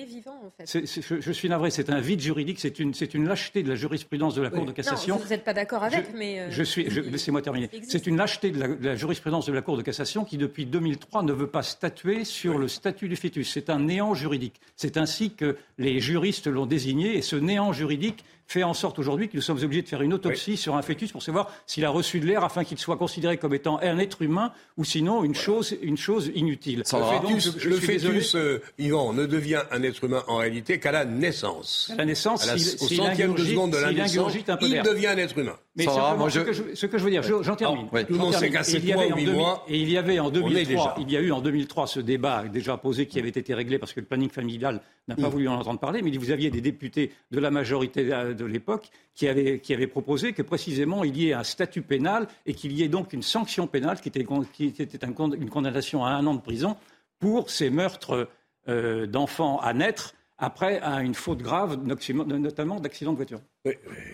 je, suis navré. C'est un vide juridique. C'est une, c'est une lâcheté de la jurisprudence de la Cour de cassation. Non, vous n'êtes pas d'accord avec, mais. Euh, je suis. laissez-moi terminer. C'est une lâcheté de la, de la, jurisprudence de la Cour de cassation qui, depuis 2003, ne veut pas statuer sur le statut du fœtus. C'est un néant juridique. C'est ainsi que les juristes l'ont désigné, et ce néant juridique fait en sorte aujourd'hui que nous sommes obligés de faire une autopsie sur un fœtus pour savoir s'il a reçu de l'air afin qu'il soit considéré comme étant un être humain ou sinon une chose, une chose inutile. le fœtus, euh, Yvan, ne devient un être humain en réalité qu'à la naissance. À la naissance, au centième de seconde de la naissance, il devient un être humain. Mais ce, que je, ce, que je, veux dire, j'en termine. Tout le monde sait qu'à 7 mois ou 8 mois. Et il y avait en 2003, il y a eu en 2003 ce débat déjà posé qui avait été réglé parce que le planning familial n'a pas mm. voulu en entendre parler, mais vous aviez des députés de la majorité de l'époque qui avaient, qui avaient proposé que précisément il y ait un statut pénal et qu'il y ait donc une sanction pénale qui était, qui était une condamnation à un an de prison pour ces meurtres euh, d'enfants à naître après une faute grave, notamment d'accident de voiture.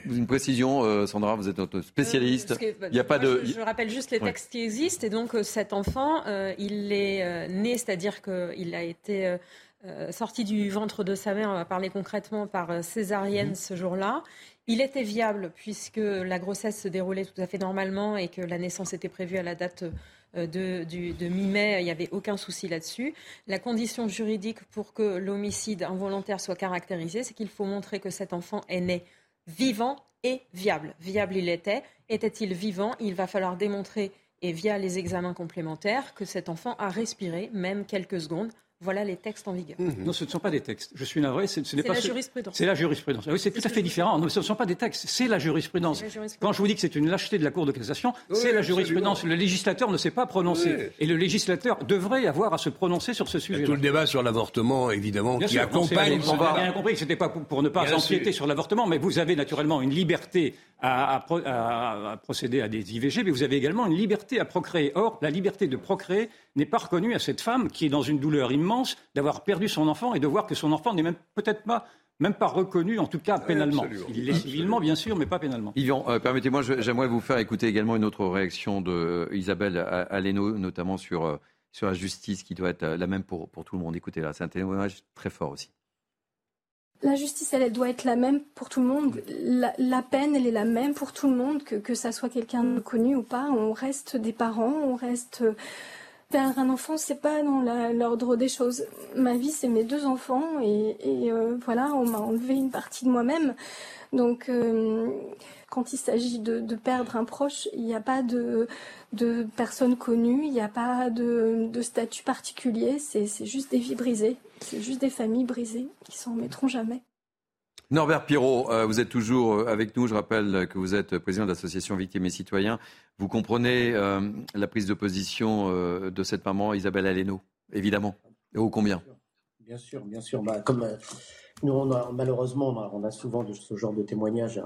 Une précision, euh, Sandra, vous êtes notre spécialiste. Euh, il y a pas de... je, rappelle juste les textes qui existent. Et donc, euh, cet enfant, il est né, c'est-à-dire qu'il a été sorti du ventre de sa mère, on va parler concrètement, par césarienne mhm. ce jour-là. Il était viable puisque la grossesse se déroulait tout à fait normalement et que la naissance était prévue à la date de, de mi-mai. Il n'y avait aucun souci là-dessus. La condition juridique pour que l'homicide involontaire soit caractérisé, c'est qu'il faut montrer que cet enfant est né vivant et viable. Viable il était. Était-il vivant? Il va falloir démontrer, et via les examens complémentaires, que cet enfant a respiré, même quelques secondes, voilà les textes en vigueur. Mhm. Non, ce ne sont pas des textes. Je suis navré. Ce, n'est pas la jurisprudence. C'est la jurisprudence. Ah oui, c'est tout à fait différent. Non, ce ne sont pas des textes. C'est la, jurisprudence. Quand je vous dis que c'est une lâcheté de la Cour de cassation, c'est la jurisprudence. Le législateur ne s'est pas prononcé. Et le législateur devrait avoir à se prononcer sur ce sujet. Tout le débat sur l'avortement, évidemment, qui accompagne. On a bien compris que ce n'était pas pour, ne pas empiéter sur l'avortement, mais vous avez naturellement une liberté à, procéder à des IVG, mais vous avez également une liberté à procréer. Or, la liberté de procréer n'est pas reconnue à cette femme qui est dans une douleur immense d'avoir perdu son enfant et de voir que son enfant n'est même peut-être pas même pas reconnu, en tout cas pénalement. Il l'est civilement, bien sûr, mais pas pénalement. Yvan, euh, permettez-moi, j'aimerais vous faire écouter également une autre réaction d'Isabelle Aleno, notamment sur, euh, sur la justice qui doit être la même pour, pour tout le monde. Écoutez là, c'est un témoignage très fort aussi. La justice, elle, doit être la même pour tout le monde. La, peine, elle est la même pour tout le monde, que, que ça soit quelqu'un de connu ou pas. On reste des parents, on reste. Perdre un enfant, c'est pas dans l'ordre des choses. Ma vie, c'est mes deux enfants, et, euh, voilà, on m'a enlevé une partie de moi-même. Donc, euh, quand il s'agit de, perdre un proche, il n'y a pas de, de personnes connues, il n'y a pas de, de statut particulier, c'est juste des vies brisées, c'est juste des familles brisées qui s'en remettront jamais. Norbert Pirot, euh, vous êtes toujours euh, avec nous. Je rappelle que vous êtes président de l'association Victimes et Citoyens. Vous comprenez euh, la prise de position de cette maman, Isabelle Aleno, évidemment. Et ô combien? Bien sûr, bien sûr. Bah, comme nous, on a, malheureusement, on a, souvent ce genre de témoignages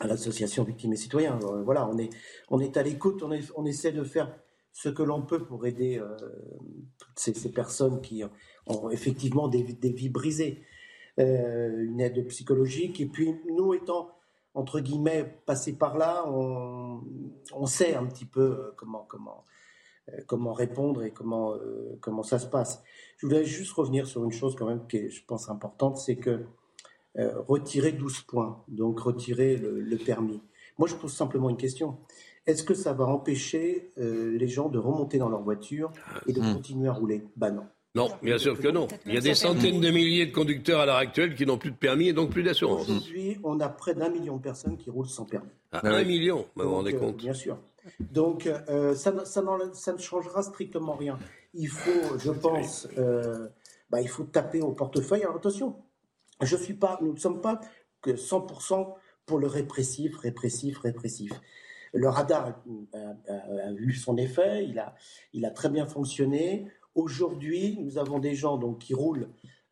à, l'association Victimes et Citoyens. voilà, on est, on est à l'écoute, on, essaie de faire ce que l'on peut pour aider toutes ces, personnes qui ont effectivement des vies brisées. Euh, une aide psychologique. Et puis nous étant entre guillemets passés par là, on, on sait un petit peu euh, comment comment euh, comment répondre et comment comment ça se passe. Je voulais juste revenir sur une chose quand même qui est, je pense importante, c'est que retirer 12 points, donc retirer le, permis. Moi, je pose simplement une question. Est-ce que ça va empêcher les gens de remonter dans leur voiture et de hmm. continuer à rouler? Ben non. Non, bien sûr que non. Il y a des centaines de milliers de conducteurs à l'heure actuelle qui n'ont plus de permis et donc plus d'assurance. Aujourd'hui, on a près d'un million de personnes qui roulent sans permis. Ah, un million, vous vous rendez euh, compte Bien sûr. Donc, euh, ça, ça, ne changera strictement rien. Il faut, je pense, euh, bah, il faut taper au portefeuille. Alors, attention, je suis pas, nous ne sommes pas que 100% pour le répressif, répressif, répressif. Le radar a, a, a, eu son effet, il a, il a très bien fonctionné. Aujourd'hui, nous avons des gens donc, qui roulent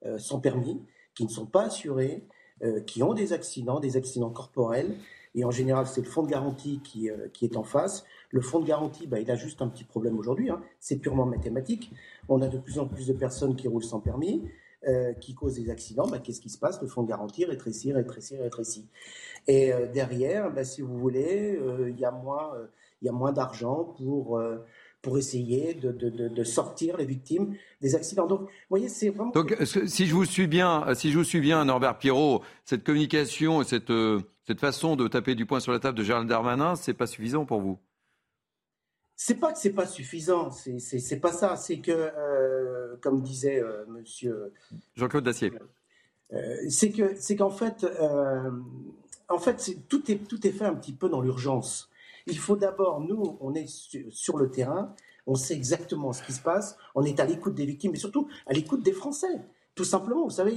euh, sans permis, qui ne sont pas assurés, euh, qui ont des accidents, des accidents corporels. Et en général, c'est le fonds de garantie qui, euh, qui, est en face. Le fonds de garantie, bah, il a juste un petit problème aujourd'hui. Hein. C'est purement mathématique. On a de plus en plus de personnes qui roulent sans permis, qui causent des accidents. Bah, Qu'est-ce qui se passe? Le fonds de garantie rétrécit, rétrécit, rétrécit. Et derrière, bah, si vous voulez, il y a moins, y a moins d'argent pour pour essayer de, de, de, sortir les victimes des accidents. Donc, vous voyez, c'est vraiment. Donc, si je vous suis bien, si je vous suis bien, Norbert Pirot, cette communication, cette, euh, cette façon de taper du poing sur la table de Gérald Darmanin, c'est pas suffisant pour vous? C'est pas que c'est pas suffisant, c'est pas ça. C'est que, euh, comme disait euh, Monsieur Jean-Claude Dacier, c'est que c'est qu'en fait, en fait, tout est tout est fait un petit peu dans l'urgence. Il faut d'abord, nous, on est sur le terrain, on sait exactement ce qui se passe, on est à l'écoute des victimes, mais surtout à l'écoute des Français. Tout simplement, vous savez,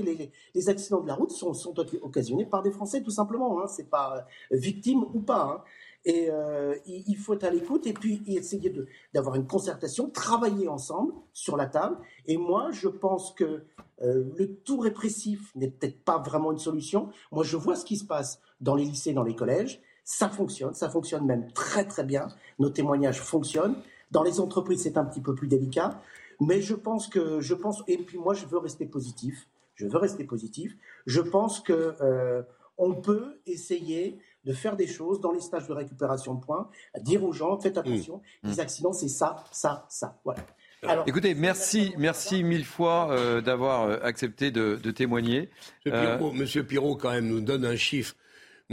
les, accidents de la route sont, occasionnés par des Français, tout simplement. Hein. C'est pas euh, victime ou pas. Hein. Et euh, il faut être à l'écoute et puis essayer d'avoir une concertation, travailler ensemble sur la table. Et moi, je pense que euh, le tout répressif n'est peut-être pas vraiment une solution. Moi, je vois ce qui se passe dans les lycées, dans les collèges. Ça fonctionne, ça fonctionne même très très bien. Nos témoignages fonctionnent. Dans les entreprises, c'est un petit peu plus délicat. Mais je pense que, je pense, et puis moi, je veux rester positif. Je veux rester positif. Je pense que euh, on peut essayer de faire des choses dans les stages de récupération de points, dire aux gens, faites attention, mmh. les accidents, c'est ça, ça, ça. Voilà. Alors, Écoutez, merci, merci mille fois euh, d'avoir euh, accepté de, témoigner. Monsieur Pirot, quand même, nous donne un chiffre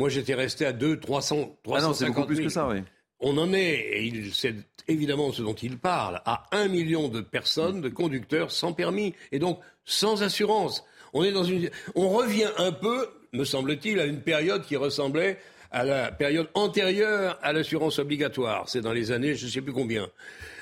moi, j'étais resté à 2, 300, 350 ah non, c'est beaucoup plus que ça, oui. On en est, et c'est évidemment ce dont il parle, à un million de personnes, de conducteurs sans permis, et donc sans assurance. On est dans une, on revient un peu, me semble-t-il, à une période qui ressemblait à la période antérieure à l'assurance obligatoire. C'est dans les années, je ne sais plus combien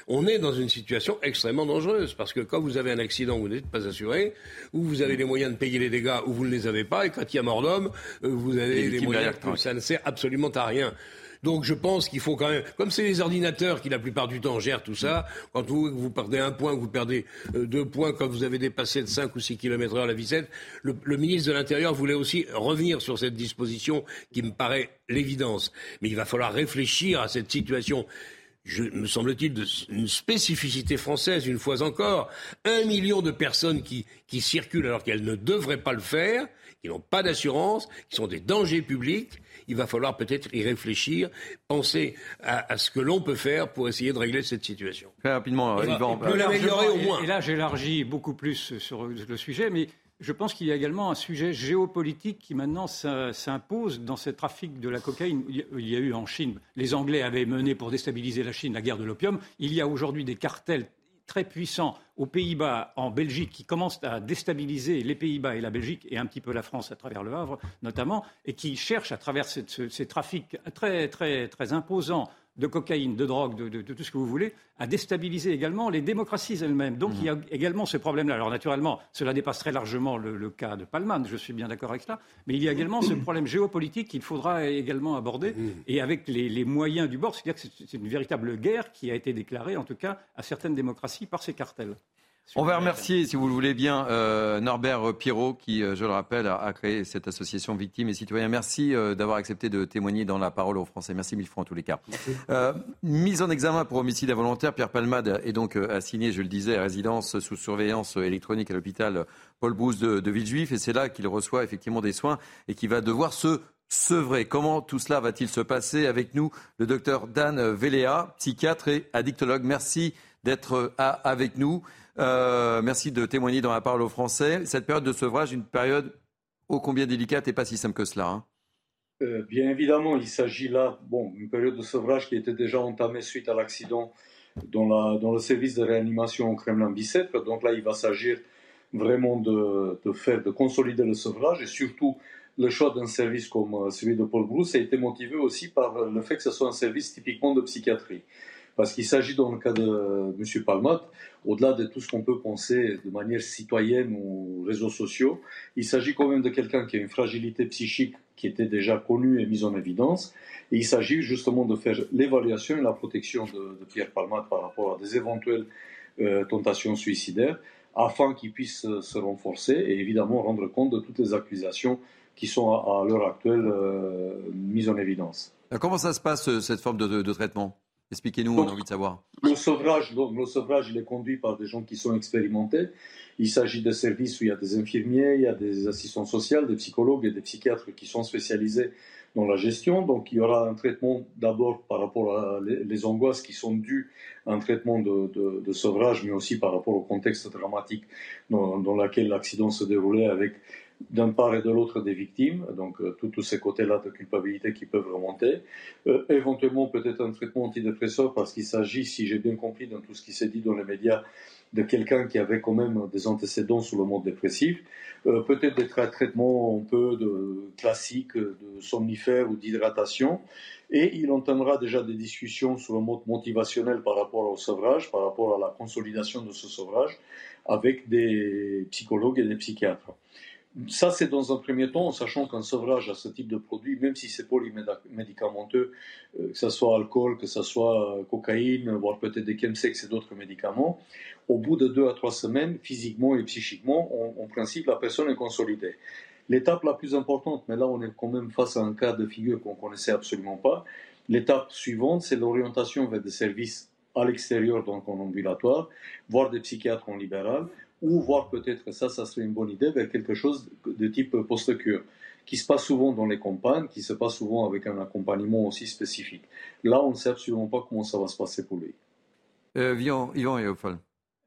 on est dans une situation extrêmement dangereuse parce que quand vous avez un accident, vous n'êtes pas assuré, ou vous avez les moyens de payer les dégâts, ou vous ne les avez pas, et quand il y a mort d'homme, euh, vous avez les moyens, ça ne sert absolument à rien. Donc je pense qu'il faut quand même, comme c'est les ordinateurs qui la plupart du temps gèrent tout ça, quand vous, vous perdez un point, vous perdez euh, deux points quand vous avez dépassé de 5 ou 6 km heure la vicette, le, le ministre de l'Intérieur voulait aussi revenir sur cette disposition qui me paraît l'évidence. Mais il va falloir réfléchir à cette situation je, me semble-t-il, une spécificité française, une fois encore. Un million de personnes qui, qui circulent alors qu'elles ne devraient pas le faire, qui n'ont pas d'assurance, qui sont des dangers publics. Il va falloir peut-être y réfléchir, penser à, à ce que l'on peut faire pour essayer de régler cette situation. Très rapidement, Yvan. l'améliorer au moins. Et là, j'élargis beaucoup plus sur le sujet, mais je pense qu'il y a également un sujet géopolitique qui maintenant s'impose dans ce trafic de la cocaïne. Il y a eu en Chine, les Anglais avaient mené pour déstabiliser la Chine la guerre de l'opium. Il y a aujourd'hui des cartels très puissants aux Pays-Bas, en Belgique, qui commencent à déstabiliser les Pays-Bas et la Belgique, et un petit peu la France à travers le Havre notamment, et qui cherchent à travers ces trafics très, très, très imposants de cocaïne, de drogue, de, tout ce que vous voulez, a déstabilisé également les démocraties elles-mêmes. Donc il y a mmh. également ce problème-là. Alors naturellement, cela dépasse très largement le, cas de Palman, je suis bien d'accord avec cela, mais il y a également ce problème géopolitique qu'il faudra également aborder, mmh. et avec les, moyens du bord, c'est-à-dire que c'est une véritable guerre qui a été déclarée, en tout cas, à certaines démocraties par ces cartels. On va remercier, si vous le voulez bien, euh, Norbert Pirot, qui, euh, je le rappelle, a, créé cette association Victimes et Citoyens. Merci euh, d'avoir accepté de témoigner dans la parole aux Français. Merci mille fois en tous les cas. mise en examen pour homicide involontaire, Pierre Palmade est donc assigné, je le disais, à résidence sous surveillance électronique à l'hôpital Paul Brousse de, de Villejuif. Et c'est là qu'il reçoit effectivement des soins et qui va devoir se sevrer. Comment tout cela va-t-il se passer Avec nous, le docteur Dan Véléa, psychiatre et addictologue. Merci d'être avec nous. Euh, merci de témoigner dans la parole aux Français. Cette période de sevrage, une période ô combien délicate et pas si simple que cela. Hein. Euh, bien évidemment, il s'agit là, bon, une période de sevrage qui était déjà entamée suite à l'accident dans, le service de réanimation au Kremlin-Bicêtre. Donc là, il va s'agir vraiment de, de, faire, de consolider le sevrage et surtout le choix d'un service comme euh, celui de Paul Brousse a été motivé aussi par le fait que ce soit un service typiquement de psychiatrie. Parce qu'il s'agit dans le cas de M. Palmotte, au-delà de tout ce qu'on peut penser de manière citoyenne ou réseaux sociaux, il s'agit quand même de quelqu'un qui a une fragilité psychique qui était déjà connue et mise en évidence. Et il s'agit justement de faire l'évaluation et la protection de, Pierre Palmotte par rapport à des éventuelles euh, tentations suicidaires, afin qu'il puisse se renforcer et évidemment rendre compte de toutes les accusations qui sont à, l'heure actuelle euh, mises en évidence. Comment ça se passe, cette forme de traitement? Expliquez-nous, on a envie de savoir. Le sevrage, le sevrage, il est conduit par des gens qui sont expérimentés. Il s'agit de services où il y a des infirmiers, il y a des assistants sociaux, des psychologues et des psychiatres qui sont spécialisés dans la gestion. Donc il y aura un traitement d'abord par rapport à les, angoisses qui sont dues à un traitement de, de, sevrage, mais aussi par rapport au contexte dramatique dans, dans lequel l'accident se déroulait avec d'un part et de l'autre des victimes, donc euh, tous ces côtés-là de culpabilité qui peuvent remonter. Euh, éventuellement, peut-être un traitement antidépresseur, parce qu'il s'agit, si j'ai bien compris dans tout ce qui s'est dit dans les médias, de quelqu'un qui avait quand même des antécédents sur le monde dépressif. Euh, peut-être des traitements un peu de, classiques de somnifères ou d'hydratation. Et il entamera déjà des discussions sur le mode motivationnel par rapport au sevrage, par rapport à la consolidation de ce sevrage, avec des psychologues et des psychiatres. Ça, c'est dans un premier temps, en sachant qu'un sevrage à ce type de produit, même si c'est polymédicamenteux, que ce soit alcool, que ce soit euh, cocaïne, voire peut-être des chemsex et d'autres médicaments, au bout de deux à trois semaines, physiquement et psychiquement, en principe, la personne est consolidée. L'étape la plus importante, mais là on est quand même face à un cas de figure qu'on ne connaissait absolument pas, l'étape suivante, c'est l'orientation vers des services à l'extérieur, donc en ambulatoire, voire des psychiatres en libéral, ou voir peut-être, ça, ça serait une bonne idée, vers quelque chose de type post-cure, qui se passe souvent dans les campagnes, qui se passe souvent avec un accompagnement aussi spécifique. Là, on ne sait absolument pas comment ça va se passer pour lui. Euh, Yvan, Yvan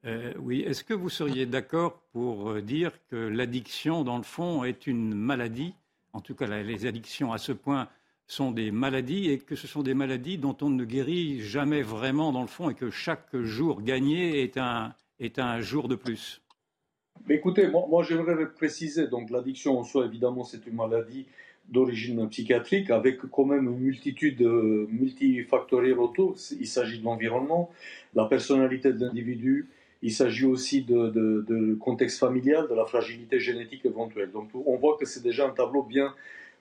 euh, oui, est-ce que vous seriez d'accord pour euh, dire que l'addiction, dans le fond, est une maladie? En tout cas, les addictions à ce point sont des maladies et que ce sont des maladies dont on ne guérit jamais vraiment dans le fond et que chaque jour gagné est un, est un jour de plus Écoutez, moi, j'aimerais préciser, donc l'addiction en soi, évidemment, c'est une maladie d'origine psychiatrique avec quand même une multitude euh, multifactorielle autour. Il s'agit de l'environnement, la personnalité de l'individu, il s'agit aussi de, contexte familial, de la fragilité génétique éventuelle. Donc on voit que c'est déjà un tableau bien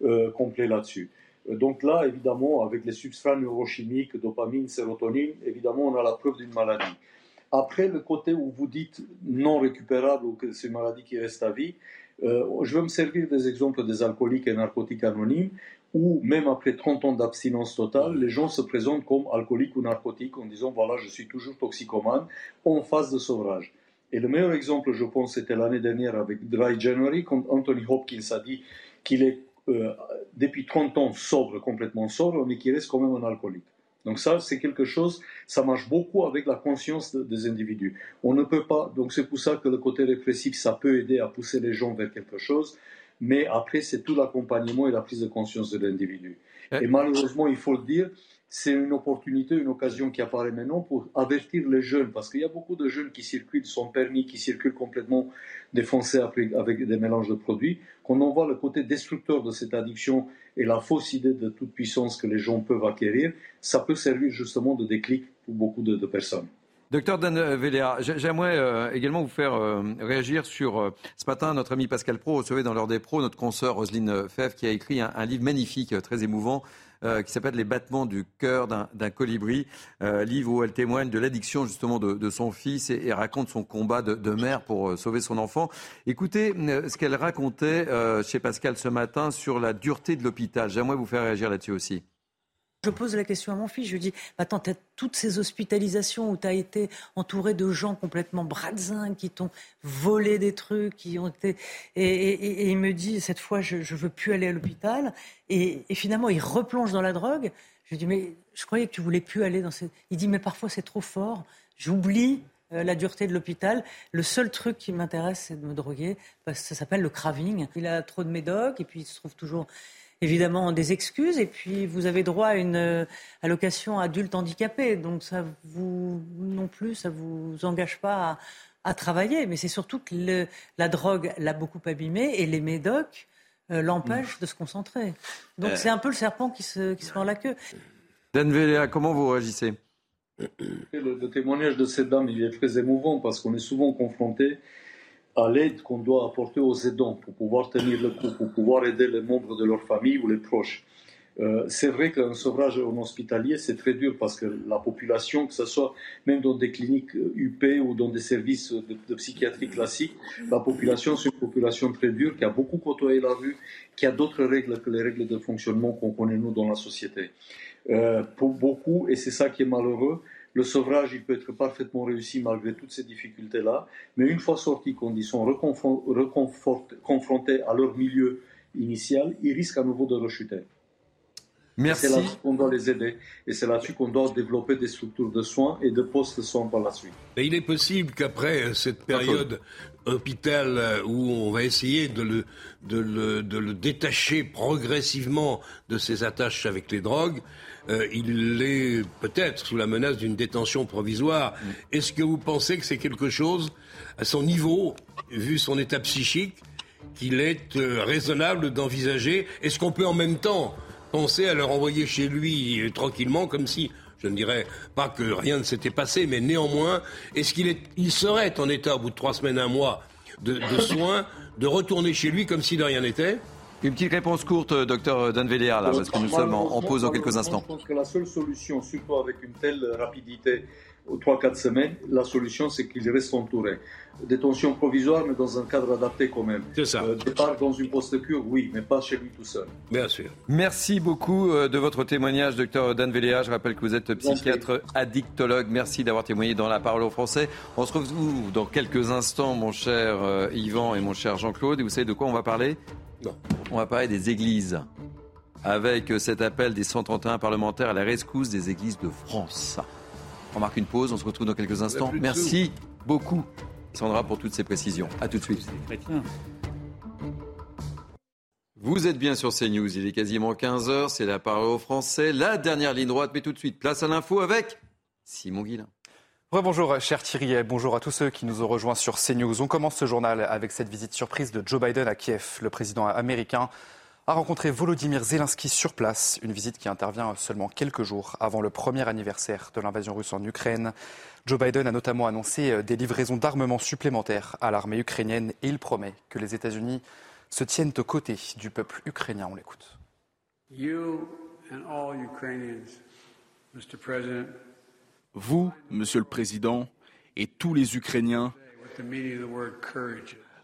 euh, complet là-dessus. Donc là, évidemment, avec les substrats neurochimiques, dopamine, sérotonine, évidemment, on a la preuve d'une maladie. Après, le côté où vous dites non récupérable ou que c'est une maladie qui reste à vie, euh, je vais me servir des exemples des alcooliques et narcotiques anonymes où même après 30 ans d'abstinence totale, les gens se présentent comme alcooliques ou narcotiques en disant voilà, je suis toujours toxicomane en phase de sauvage. Et le meilleur exemple, je pense, c'était l'année dernière avec Dry January, quand Anthony Hopkins a dit qu'il est euh, depuis 30 ans sobre, complètement sobre, mais qu'il reste quand même un alcoolique. Donc ça, c'est quelque chose, ça marche beaucoup avec la conscience des individus. On ne peut pas, donc c'est pour ça que le côté répressif, ça peut aider à pousser les gens vers quelque chose, mais après, c'est tout l'accompagnement et la prise de conscience de l'individu. Et malheureusement, il faut le dire, c'est une opportunité, une occasion qui apparaît maintenant pour avertir les jeunes, parce qu'il y a beaucoup de jeunes qui circulent sans permis, qui circulent complètement défoncés avec des mélanges de produits, qu'on en voit le côté destructeur de cette addiction et la fausse idée de toute puissance que les gens peuvent acquérir, ça peut servir justement de déclic pour beaucoup de, personnes. Docteur Dan Véléa, j'aimerais euh, également vous faire euh, réagir sur euh, ce matin notre ami Pascal Pro recevait dans l'heure des pros notre consoeur Roselyne Fev qui a écrit un livre magnifique, très émouvant euh, qui s'appelle Les battements du cœur d'un colibri, euh, livre où elle témoigne de l'addiction justement de, son fils et, raconte son combat de, mère pour euh, sauver son enfant. Écoutez ce qu'elle racontait chez Pascal ce matin sur la dureté de l'hôpital. J'aimerais vous faire réagir là-dessus aussi. Je pose la question à mon fils, je lui dis, attends, tu as toutes ces hospitalisations où tu as été entouré de gens complètement bradzingues, qui t'ont volé des trucs, qui ont été... Et, il me dit, cette fois, je ne veux plus aller à l'hôpital. Et, finalement, il replonge dans la drogue. Je lui dis, mais je croyais que tu voulais plus aller dans ces... Il dit, mais parfois, c'est trop fort. J'oublie euh, la dureté de l'hôpital. Le seul truc qui m'intéresse, c'est de me droguer, parce ça s'appelle le craving. Il a trop de médocs, et puis il se trouve toujours évidemment des excuses. Et puis, vous avez droit à une euh, allocation adulte handicapé. Donc, ça vous, non plus, ça vous engage pas à, travailler. Mais c'est surtout que la drogue l'a beaucoup abîmé et les médocs euh, l'empêchent de se concentrer. Donc, euh. c'est un peu le serpent qui se, qui se mord la queue. Dan Véléa, comment vous réagissez? Le, le, témoignage de cette dame, il est très émouvant parce qu'on est souvent confronté à l'aide qu'on doit apporter aux aidants pour pouvoir tenir le coup, pour pouvoir aider les membres de leur famille ou les proches. Euh, c'est vrai qu'un sauvage en hospitalier, c'est très dur parce que la population, que ce soit même dans des cliniques UP ou dans des services de, psychiatrie classique, la population, c'est une population très dure qui a beaucoup côtoyé la rue, qui a d'autres règles que les règles de fonctionnement qu'on connaît nous dans la société. Euh, pour beaucoup, et c'est ça qui est malheureux, le sevrage, il peut être parfaitement réussi malgré toutes ces difficultés-là, mais une fois sortis, quand ils sont confrontés à leur milieu initial, ils risquent à nouveau de rechuter. Merci. C'est là-dessus qu'on doit les aider et c'est là-dessus qu'on doit développer des structures de soins et de postes de soins par la suite. il est possible qu'après euh, cette période hôpital euh, où on va essayer de le, de le, de le détacher progressivement de ses attaches avec les drogues, euh, il est peut-être sous la menace d'une détention provisoire. Mm. Est-ce que vous pensez que c'est quelque chose, à son niveau, vu son état psychique, qu'il est euh, raisonnable d'envisager? Est-ce qu'on peut en même temps penser à le renvoyer chez lui euh, tranquillement, comme si, je ne dirais pas que rien ne s'était passé, mais néanmoins, est-ce qu'il est, il serait en état, au bout de trois semaines, un mois de, de soins, de retourner chez lui comme si de rien n'était? Une petite réponse courte, docteur Danvelia, là, parce que nous sommes en, pause dans quelques instants. Je pense que la seule solution, surtout avec une telle rapidité, 3-4 semaines, la solution, c'est qu'il reste entouré. Détention provisoire, mais dans un cadre adapté quand même. C'est ça. Euh, départ dans une poste-cure, oui, mais pas chez lui tout seul. Bien sûr. Merci beaucoup euh, de votre témoignage, docteur Dan Je rappelle que vous êtes psychiatre addictologue. Merci d'avoir témoigné dans la parole au français. On se retrouve dans quelques instants, mon cher euh, Yvan et mon cher Jean-Claude. Et vous savez de quoi on va parler? On va parler des églises avec cet appel des 131 parlementaires à la rescousse des églises de France. On marque une pause, on se retrouve dans quelques instants. Merci beaucoup, Sandra, pour toutes ces précisions. A tout de suite. Vous êtes bien sur CNews, il est quasiment 15h, c'est la parole aux Français, la dernière ligne droite, mais tout de suite, place à l'info avec Simon Guillain. Bonjour cher Thierry, bonjour à tous ceux qui nous ont rejoints sur CNews. On commence ce journal avec cette visite surprise de Joe Biden à Kiev. Le président américain a rencontré Volodymyr Zelensky sur place, une visite qui intervient seulement quelques jours avant le premier anniversaire de l'invasion russe en Ukraine. Joe Biden a notamment annoncé des livraisons d'armements supplémentaires à l'armée ukrainienne et il promet que les États-Unis se tiennent aux côtés du peuple ukrainien. On l'écoute. Vous, Monsieur le Président, et tous les Ukrainiens,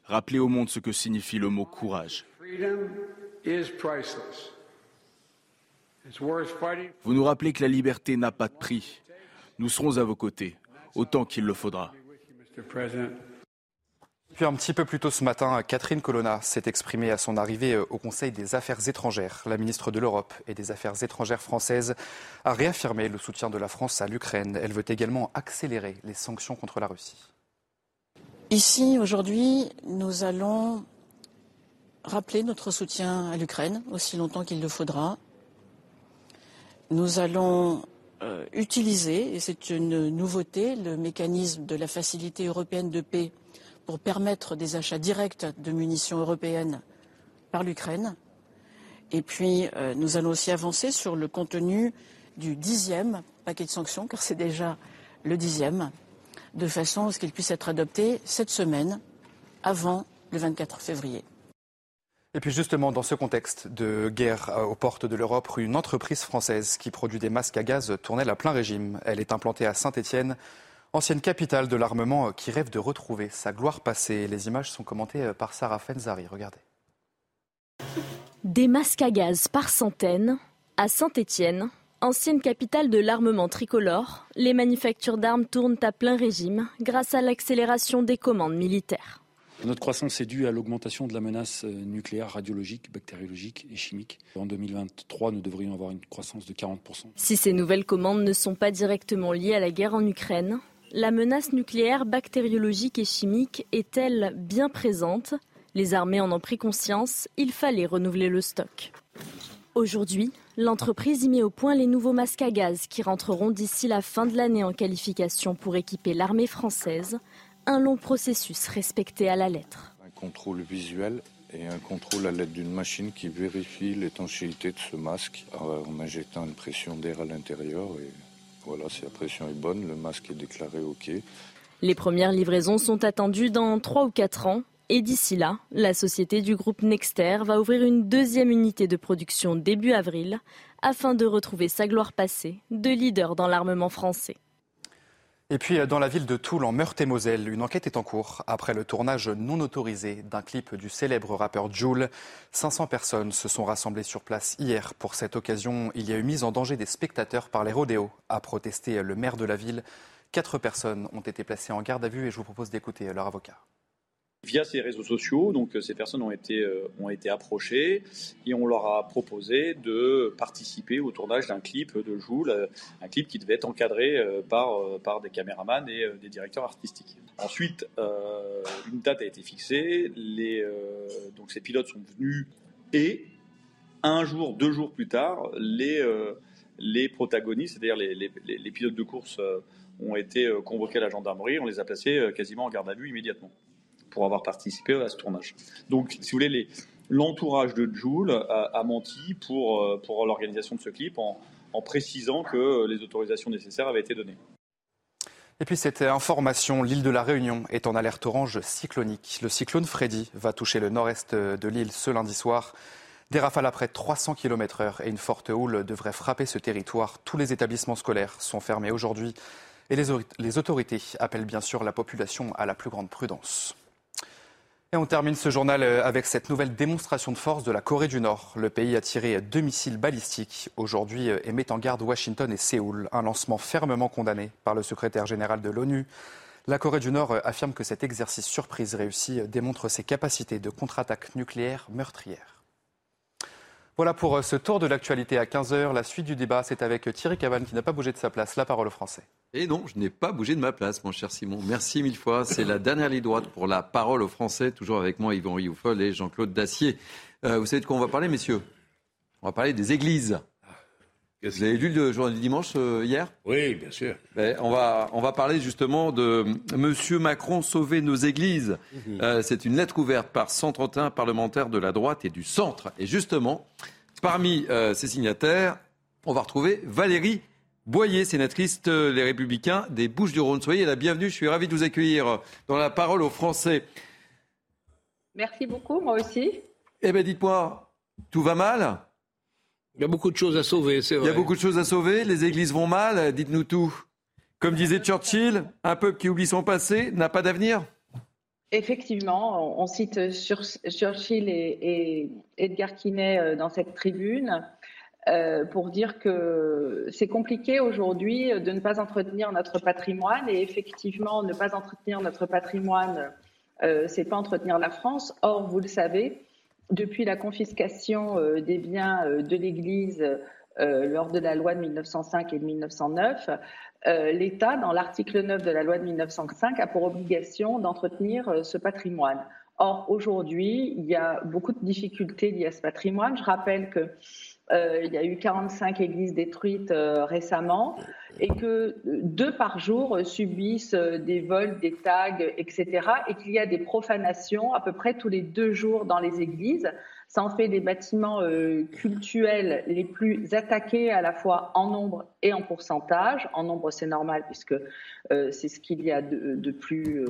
rappelez au monde ce que signifie le mot courage. Vous nous rappelez que la liberté n'a pas de prix. Nous serons à vos côtés, autant qu'il le faudra. Puis un petit peu plus tôt ce matin, Catherine Colonna s'est exprimée à son arrivée euh, au Conseil des Affaires étrangères. La ministre de l'Europe et des Affaires étrangères française a réaffirmé le soutien de la France à l'Ukraine. Elle veut également accélérer les sanctions contre la Russie. Ici, aujourd'hui, nous allons rappeler notre soutien à l'Ukraine aussi longtemps qu'il le faudra. nous allons euh, utiliser, et c'est une nouveauté, le mécanisme de la facilité européenne de paix pour permettre des achats directs de munitions européennes par l'Ukraine. Et puis, euh, nous allons aussi avancer sur le contenu du dixième paquet de sanctions, car c'est déjà le dixième, de façon à ce qu'il puisse être adopté cette semaine, avant le 24 février. Et puis justement, dans ce contexte de guerre aux portes de l'Europe, une entreprise française qui produit des masques à gaz tournelle à plein régime. Elle est implantée à Saint-Étienne, ancienne capitale de l'armement qui rêve de retrouver sa gloire passée. Les images sont commentées par Sarah Fenzari. Regardez. Des masques à gaz par centaines à Saint-Étienne, ancienne capitale de l'armement tricolore. Les manufactures d'armes tournent à plein régime grâce à l'accélération des commandes militaires. Notre croissance est due à l'augmentation de la menace euh, nucléaire, radiologique, bactériologique et chimique. En 2023, nous devrions avoir une croissance de 40%. Si ces nouvelles commandes ne sont pas directement liées à la guerre en Ukraine, la menace nucléaire, bactériologique et chimique est-elle bien présente? Les armées en ont pris conscience, il fallait renouveler le stock. Aujourd'hui, l'entreprise y met au point les nouveaux masques à gaz qui rentreront d'ici la fin de l'année en qualification pour équiper l'armée française un long processus respecté à la lettre. Un contrôle visuel et un contrôle à l'aide d'une machine qui vérifie l'étanchéité de ce masque en injectant une pression d'air à l'intérieur. Et voilà, si la pression est bonne, le masque est déclaré OK. Les premières livraisons sont attendues dans 3 ou 4 ans. Et d'ici là, la société du groupe Nexter va ouvrir une deuxième unité de production début avril afin de retrouver sa gloire passée de leader dans l'armement français. Et puis, dans la ville de Toul, en Meurthe-et-Moselle, une enquête est en cours. Après le tournage non autorisé d'un clip du célèbre rappeur Joule, 500 personnes se sont rassemblées sur place hier. Pour cette occasion, il y a eu mise en danger des spectateurs par les rodéos, a protesté le maire de la ville. Quatre personnes ont été placées en garde à vue et je vous propose d'écouter leur avocat via ces réseaux sociaux. Donc euh, ces personnes ont été, euh, ont été approchées et on leur a proposé de participer au tournage d'un clip de Joule, euh, un clip qui devait être encadré par, par des caméramans et des directeurs artistiques. Ensuite, une date a été fixée, donc ces pilotes sont venus et un jour, deux jours plus tard, les, les protagonistes, c'est-à-dire les, les, les, pilotes de course, ont été convoqués à la gendarmerie, on les a placés quasiment en garde à vue immédiatement pour avoir participé à ce tournage. Donc, si vous voulez, l'entourage de Joule a, menti pour, euh, pour l'organisation de ce clip en, en précisant que les autorisations nécessaires avaient été données. Et puis cette information, l'île de la Réunion est en alerte orange cyclonique. Le cyclone Freddy va toucher le nord-est de l'île ce lundi soir. Des rafales à près de 300 km/h et une forte houle devraient frapper ce territoire. Tous les établissements scolaires sont fermés aujourd'hui et les autorités appellent bien sûr la population à la plus grande prudence. Et on termine ce journal euh, avec cette nouvelle démonstration de force de la Corée du Nord. Le pays a tiré deux missiles balistiques aujourd'hui euh, et met en garde Washington et Séoul. Un lancement fermement condamné par le secrétaire général de l'ONU. La Corée du Nord euh, affirme que cet exercice surprise réussi démontre ses capacités de contre-attaque nucléaire meurtrière. Voilà pour ce tour de l'actualité à 15h. La suite du débat, c'est avec Thierry Cavan qui n'a pas bougé de sa place. La parole au Français. Et non, je n'ai pas bougé de ma place, mon cher Simon. Merci mille fois. C'est la dernière ligne droite pour la parole aux Français. Toujours avec moi, Yvon Rioufol et Jean-Claude Dacier. Euh, vous savez de quoi on va parler, messieurs? On va parler des églises. Vous avez lu le journal du dimanche euh, hier? Oui, bien sûr. Ben, on, va, on va parler justement de Monsieur Macron sauver nos églises. Mhm. Euh, c'est une lettre ouverte par 131 parlementaires de la droite et du centre. Et justement, parmi ces signataires, on va retrouver Valérie Boyer, sénatrice Les Républicains des Bouches-du-Rhône. Soyez la bienvenue, je suis ravi de vous accueillir dans la parole aux Français. Merci beaucoup, moi aussi. Eh bien, dites-moi, tout va mal? Il y a beaucoup de choses à sauver, c'est vrai. Il y a beaucoup de choses à sauver, les églises vont mal, dites-nous tout. Comme disait Churchill, un peuple qui oublie son passé n'a pas d'avenir Effectivement, on cite Churchill et, Edgar Quinet euh, dans cette tribune. Euh, pour dire que c'est compliqué aujourd'hui de ne pas entretenir notre patrimoine et effectivement ne pas entretenir notre patrimoine, euh, c'est pas entretenir la France. Or, vous le savez, depuis la confiscation euh, des biens euh, de l'Église lors de la loi de 1905 et de 1909, l'État, dans l'article 9 de la loi de 1905, a pour obligation d'entretenir ce patrimoine. Or, aujourd'hui, il y a beaucoup de difficultés liées à ce patrimoine. Je rappelle que il y a eu 45 églises détruites récemment et que deux par jour subissent des vols, des tags, etc. et qu'il y a des profanations à peu près tous les deux jours dans les églises. Ça en fait des bâtiments euh, cultuels les plus attaqués à la fois en nombre et en pourcentage. En nombre, c'est normal puisque euh, c'est ce qu'il y a de, plus, euh,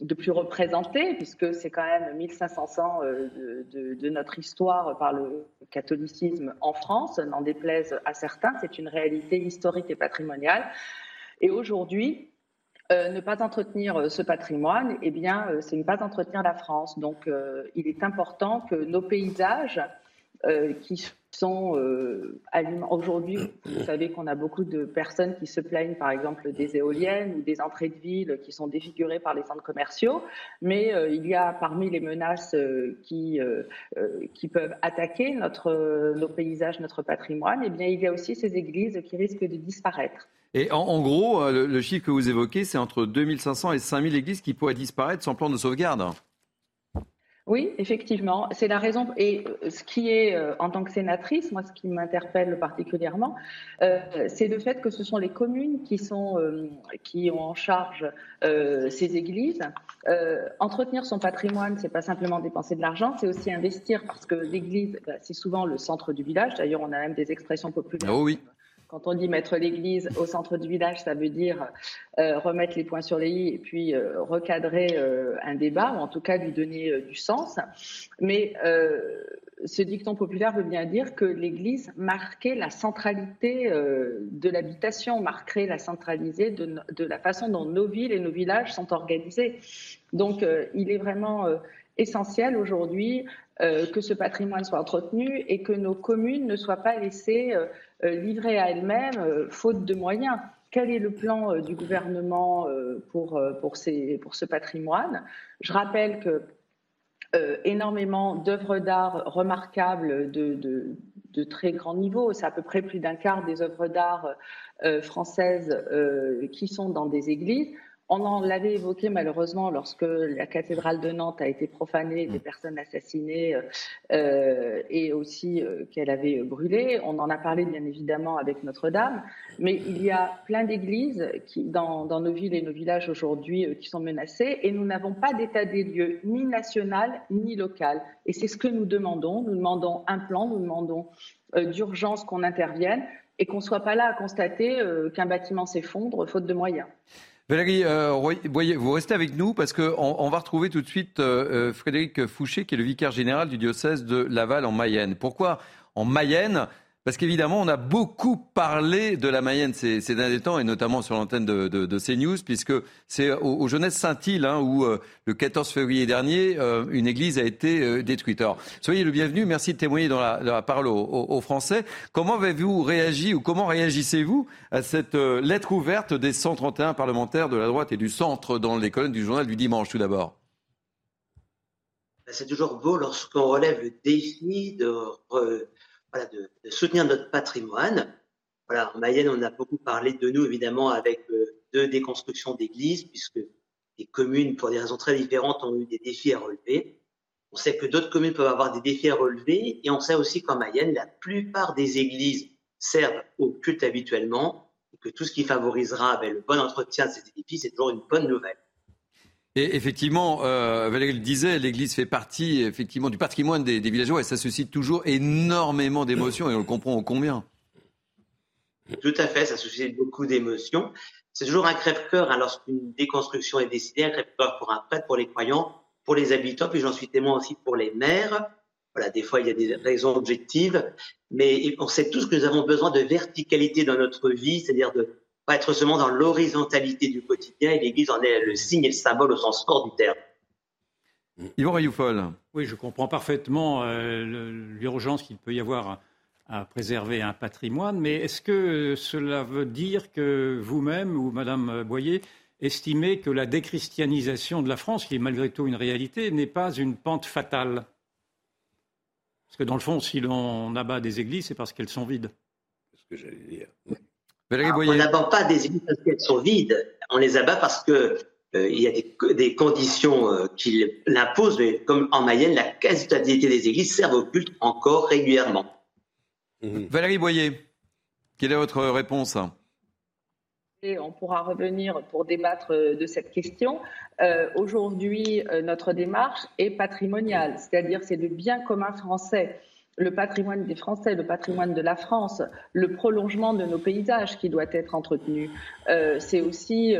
de plus représenté, puisque c'est quand même 1500 ans de, notre histoire par le catholicisme en France, n'en déplaise à certains. C'est une réalité historique et patrimoniale. Et aujourd'hui, euh, ne pas entretenir euh, ce patrimoine, eh bien, euh, c'est ne pas entretenir la France. Donc, il est important que nos paysages, qui sont aujourd'hui, vous savez qu'on a beaucoup de personnes qui se plaignent, par exemple, des éoliennes ou des entrées de ville qui sont défigurées par les centres commerciaux, mais il y a parmi les menaces qui, qui peuvent attaquer notre, nos paysages, notre patrimoine, eh bien, il y a aussi ces églises qui risquent de disparaître. Et en, gros, euh, le, chiffre que vous évoquez, c'est entre 2500 et 5000 églises qui pourraient disparaître sans plan de sauvegarde. Oui, effectivement, c'est la raison. Et euh, ce qui est, euh, en tant que sénatrice, moi, ce qui m'interpelle particulièrement, c'est le fait que ce sont les communes qui sont, qui ont en charge ces églises. entretenir son patrimoine, c'est pas simplement dépenser de l'argent, c'est aussi investir parce que l'église, bah, c'est souvent le centre du village. D'ailleurs, on a même des expressions populaires. Oh oui. Quand on dit mettre l'église au centre du village, ça veut dire euh, remettre les points sur les i et puis euh, recadrer euh, un débat, ou en tout cas lui donner du sens. Mais ce dicton populaire veut bien dire que l'église marquait la centralité de l'habitation, marquerait la centralité de, de, la façon dont nos villes et nos villages sont organisés. Donc il est vraiment essentiel aujourd'hui que ce patrimoine soit entretenu et que nos communes ne soient pas laissées euh, livrée à elle-même, euh, faute de moyens. Quel est le plan euh, du gouvernement pour, pour, ces, pour ce patrimoine? Je rappelle que énormément d'œuvres d'art remarquables de, de, très grand niveau. C'est à peu près plus d'un quart des œuvres d'art françaises qui sont dans des églises. On en l'avait évoqué malheureusement lorsque la cathédrale de Nantes a été profanée, des mm. personnes assassinées euh, et aussi euh, qu'elle avait brûlé. On en a parlé bien évidemment avec Notre-Dame, mais il y a plein d'églises qui, dans, nos villes et nos villages aujourd'hui euh, qui sont menacées et nous n'avons pas d'état des lieux ni national ni local. Et c'est ce que nous demandons. Nous demandons un plan, nous demandons d'urgence qu'on intervienne et qu'on ne soit pas là à constater qu'un bâtiment s'effondre faute de moyens. Valérie, euh, vous restez avec nous parce qu'on on va retrouver tout de suite euh, euh, Frédéric Fouché, qui est le vicaire général du diocèse de Laval en Mayenne. Pourquoi en Mayenne? Parce qu'évidemment, on a beaucoup parlé de la Mayenne ces, derniers temps, et notamment sur l'antenne de, CNews, puisque c'est au, Jeunesse Saint-Île, hein, où euh, le 14 février dernier, euh, une église a été euh, détruite. Alors, soyez le bienvenu, merci de témoigner dans la, parole aux, Français. Comment avez-vous réagi, ou comment réagissez-vous à cette lettre ouverte des 131 parlementaires de la droite et du centre dans les colonnes du journal du dimanche, tout d'abord? C'est toujours beau lorsqu'on relève le défi de de, soutenir notre patrimoine. Voilà, en Mayenne, on a beaucoup parlé de nous, évidemment, avec euh, deux déconstructions d'églises, puisque les communes, pour des raisons très différentes, ont eu des défis à relever. On sait que d'autres communes peuvent avoir des défis à relever, et on sait aussi qu'en Mayenne, la plupart des églises servent au culte habituellement, et que tout ce qui favorisera ben, le bon entretien de ces édifices, c'est toujours une bonne nouvelle. Et effectivement, euh, Valérie le disait, l'Église fait partie effectivement du patrimoine des, villageois et ça suscite toujours énormément d'émotions et on le comprend au combien. Tout à fait, ça suscite beaucoup d'émotions. C'est toujours un crève-cœur hein, lorsqu'une déconstruction est décidée, un crève-cœur pour un prêtre, pour les croyants, pour les habitants, puis j'en suis témoin aussi pour les maires. Voilà, des fois il y a des raisons objectives, mais on sait tous que nous avons besoin de verticalité dans notre vie, c'est-à-dire de pas être seulement dans l'horizontalité du quotidien, et l'Église en est le signe et le symbole au sens fort du terme. Yvon Rayoufol. Oui, je comprends parfaitement euh, l'urgence qu'il peut y avoir à, préserver un patrimoine, mais est-ce que cela veut dire que vous-même ou Madame Boyer estimez que la déchristianisation de la France, qui est malgré tout une réalité, n'est pas une pente fatale? Parce que dans le fond, si l'on abat des églises, c'est parce qu'elles sont vides. C'est ce que j'allais dire. On n'abat pas des églises parce qu'elles sont vides, on les abat parce que euh, il y a des, conditions euh, qui l'imposent, mais comme en Mayenne, la quasi-totalité des églises servent au culte encore régulièrement. Mhm. Valérie Boyer, quelle est votre réponse? On pourra revenir pour débattre euh, de cette question. Euh, aujourd'hui, notre démarche est patrimoniale, c'est-à-dire c'est le bien commun français le patrimoine des Français, le patrimoine de la France, le prolongement de nos paysages qui doit être entretenu. c'est aussi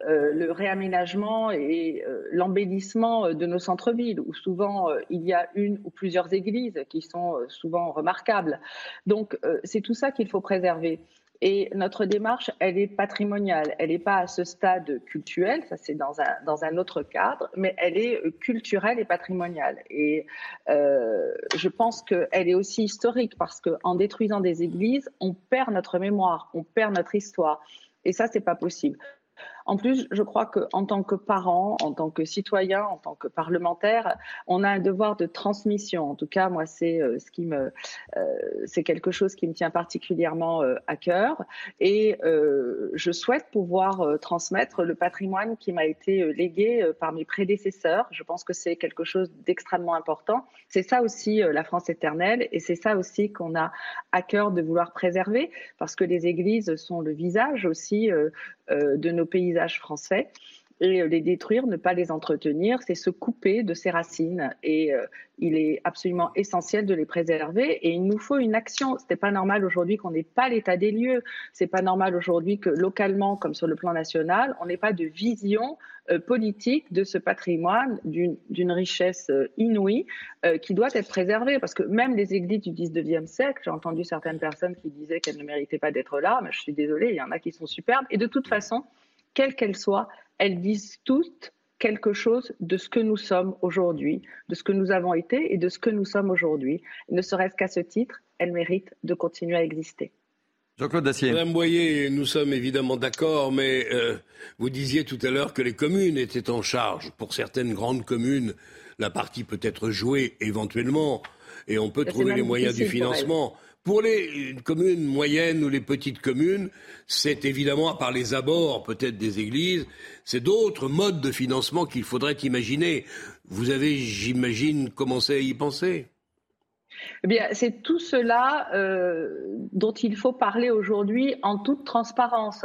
le réaménagement et l'embellissement de nos centres-villes, où souvent il y a une ou plusieurs églises qui sont souvent remarquables. Donc c'est tout ça qu'il faut préserver. Et notre démarche, elle est patrimoniale. Elle n'est pas à ce stade cultuel, ça c'est dans un, dans un autre cadre, mais elle est culturelle et patrimoniale. Et euh, je pense qu'elle est aussi historique parce qu'en détruisant des églises, on perd notre mémoire, on perd notre histoire. Et ça, c'est pas possible. En plus, je crois qu'en tant que parents, en tant que citoyens, en tant que parlementaires, on a un devoir de transmission. En tout cas, moi, c'est euh, ce qui me, euh, c'est quelque chose qui me tient particulièrement euh, à cœur. Et je souhaite pouvoir transmettre le patrimoine qui m'a été légué par mes prédécesseurs. Je pense que c'est quelque chose d'extrêmement important. C'est ça aussi la France éternelle, et c'est ça aussi qu'on a à cœur de vouloir préserver, parce que les églises sont le visage aussi de nos français. Et euh, les détruire, ne pas les entretenir, c'est se couper de ses racines. Et euh, il est absolument essentiel de les préserver. Et il nous faut une action. Ce n'est pas normal aujourd'hui qu'on n'ait pas l'état des lieux. C'est pas normal aujourd'hui que localement, comme sur le plan national, on n'ait pas de vision euh, politique de ce patrimoine d'une richesse inouïe qui doit être préservée. Parce que même les églises du 19e siècle, j'ai entendu certaines personnes qui disaient qu'elles ne méritaient pas d'être là, mais je suis désolée, il y en a qui sont superbes. Et de toute façon, quelles qu'elles soient, elles disent toutes quelque chose de ce que nous sommes aujourd'hui, de ce que nous avons été et de ce que nous sommes aujourd'hui. Ne serait-ce qu'à ce titre, elles méritent de continuer à exister. Jean-Claude Dacier. Madame Boyer, nous sommes évidemment d'accord, mais euh, vous disiez tout à l'heure que les communes étaient en charge. Pour certaines grandes communes, la partie peut être jouée éventuellement, et on peut trouver les moyens du financement. Pour les communes moyennes ou les petites communes, c'est évidemment, à part les abords peut-être des églises, c'est d'autres modes de financement qu'il faudrait imaginer. Vous avez, j'imagine, commencé à y penser eh bien, c'est tout cela euh, dont il faut parler aujourd'hui en toute transparence.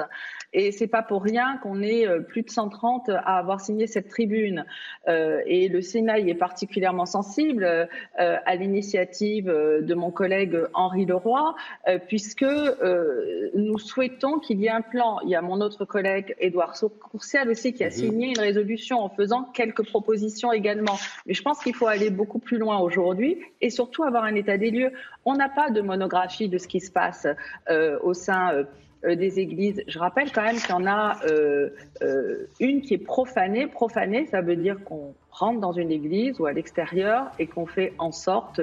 Et c'est pas pour rien qu'on est euh, plus de 130 à avoir signé cette tribune. Euh, et le Sénat y est particulièrement sensible euh, à l'initiative de mon collègue Henri Leroy, puisque nous souhaitons qu'il y ait un plan. Il y a mon autre collègue Édouard Courcial aussi qui a mhm. signé une résolution en faisant quelques propositions également. Mais je pense qu'il faut aller beaucoup plus loin aujourd'hui et surtout avoir un état des lieux. On n'a pas de monographie de ce qui se passe au sein euh, des églises. Je rappelle quand même qu'il y en a euh, euh, une qui est profanée. Profanée, ça veut dire qu'on rentre dans une église ou à l'extérieur et qu'on fait en sorte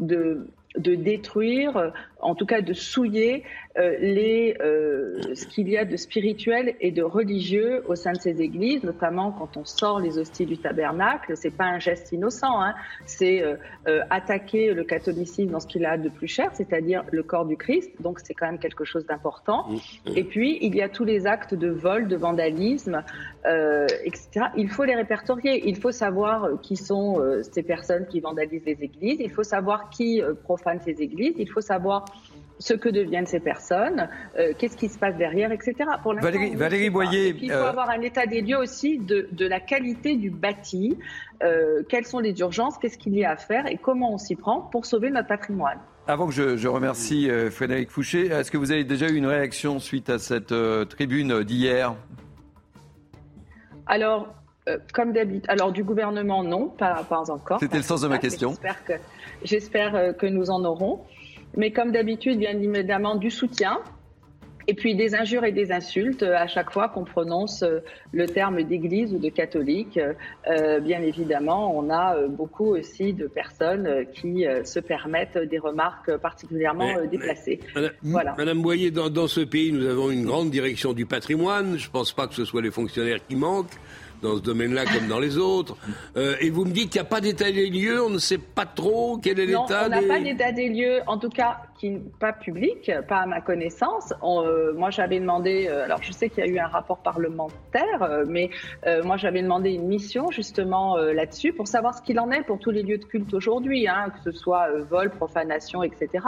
de détruire, en tout cas de souiller euh, les, euh, ce qu'il y a de spirituel et de religieux au sein de ces églises, notamment quand on sort les hosties du tabernacle. C'est pas un geste innocent, hein. c'est euh, attaquer le catholicisme dans ce qu'il a de plus cher, c'est-à-dire le corps du Christ. Donc c'est quand même quelque chose d'important. Et puis il y a tous les actes de vol, de vandalisme, etc. Il faut les répertorier. Il faut savoir qui sont ces personnes qui vandalisent les églises. Il faut savoir qui profane ces églises. Il faut savoir ce que deviennent ces personnes, euh, qu'est-ce qui se passe derrière, etc. Pour Valérie, Valérie Boyer. il faut euh, avoir un état des lieux aussi de, de la qualité du bâti, euh, quelles sont les urgences, qu'est-ce qu'il y a à faire et comment on s'y prend pour sauver notre patrimoine. Avant que je, je remercie Frédéric Fouché, est-ce que vous avez déjà eu une réaction suite à cette tribune d'hier? Alors, comme d'habitude, alors du gouvernement, non, pas, pas encore. C'était le sens de ma question. J'espère que, que nous en aurons mais comme d'habitude, bien évidemment du soutien. Et puis des injures et des insultes à chaque fois qu'on prononce euh, le terme d'église ou de catholique. Euh, bien évidemment, on a euh, beaucoup aussi de personnes qui se permettent des remarques particulièrement déplacées. Madame, voilà. Madame Boyer, dans, dans, ce pays, nous avons une grande direction du patrimoine. Je ne pense pas que ce soit les fonctionnaires qui manquent. Dans ce domaine-là comme dans les autres. Euh, et vous me dites qu'il n'y a pas d'état des lieux, on ne sait pas trop quel est l'état On n'a pas d'état des lieux, en tout cas qui pas public, pas à ma connaissance. Euh, moi, j'avais demandé, euh, alors je sais qu'il y a eu un rapport parlementaire, mais moi, j'avais demandé une mission justement là-dessus pour savoir ce qu'il en est pour tous les lieux de culte aujourd'hui, hein, que ce soit vol, profanation, etc.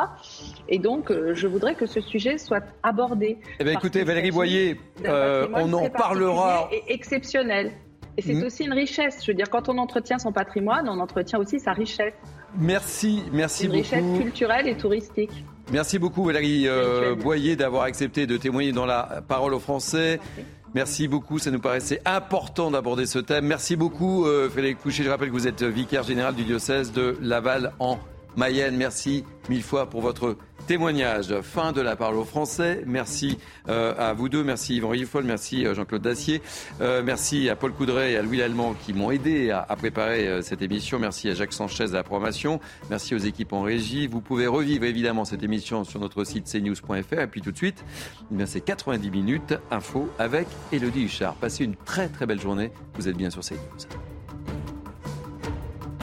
Et donc, je voudrais que ce sujet soit abordé. Eh bien, écoutez, Valérie Boyer, on en parlera. Et exceptionnel. Et c'est mm. aussi une richesse. Je veux dire, quand on entretient son patrimoine, on entretient aussi sa richesse. Merci, merci une richesse culturelle et touristique. Merci beaucoup Valérie euh, Boyer d'avoir accepté de témoigner dans la parole aux Français. Merci beaucoup, ça nous paraissait important d'aborder ce thème. Merci beaucoup euh, Frédéric Coucher. Je rappelle que vous êtes vicaire général du diocèse de Laval en Mayenne. Merci mille fois pour votre témoignage. Fin de la parole aux Français. Merci euh, à vous deux. Merci Yvan Riffol. Merci euh, Jean-Claude Dacier. Euh, merci à Paul Coudray et à Louis Lallemand qui m'ont aidé à, préparer cette émission. Merci à Jacques Sanchez à la programmation. Merci aux équipes en régie. Vous pouvez revivre évidemment cette émission sur notre site cnews.fr. Et puis tout de suite, eh c'est 90 minutes info avec Elodie Huchard. Passez une très très belle journée. Vous êtes bien sur CNews.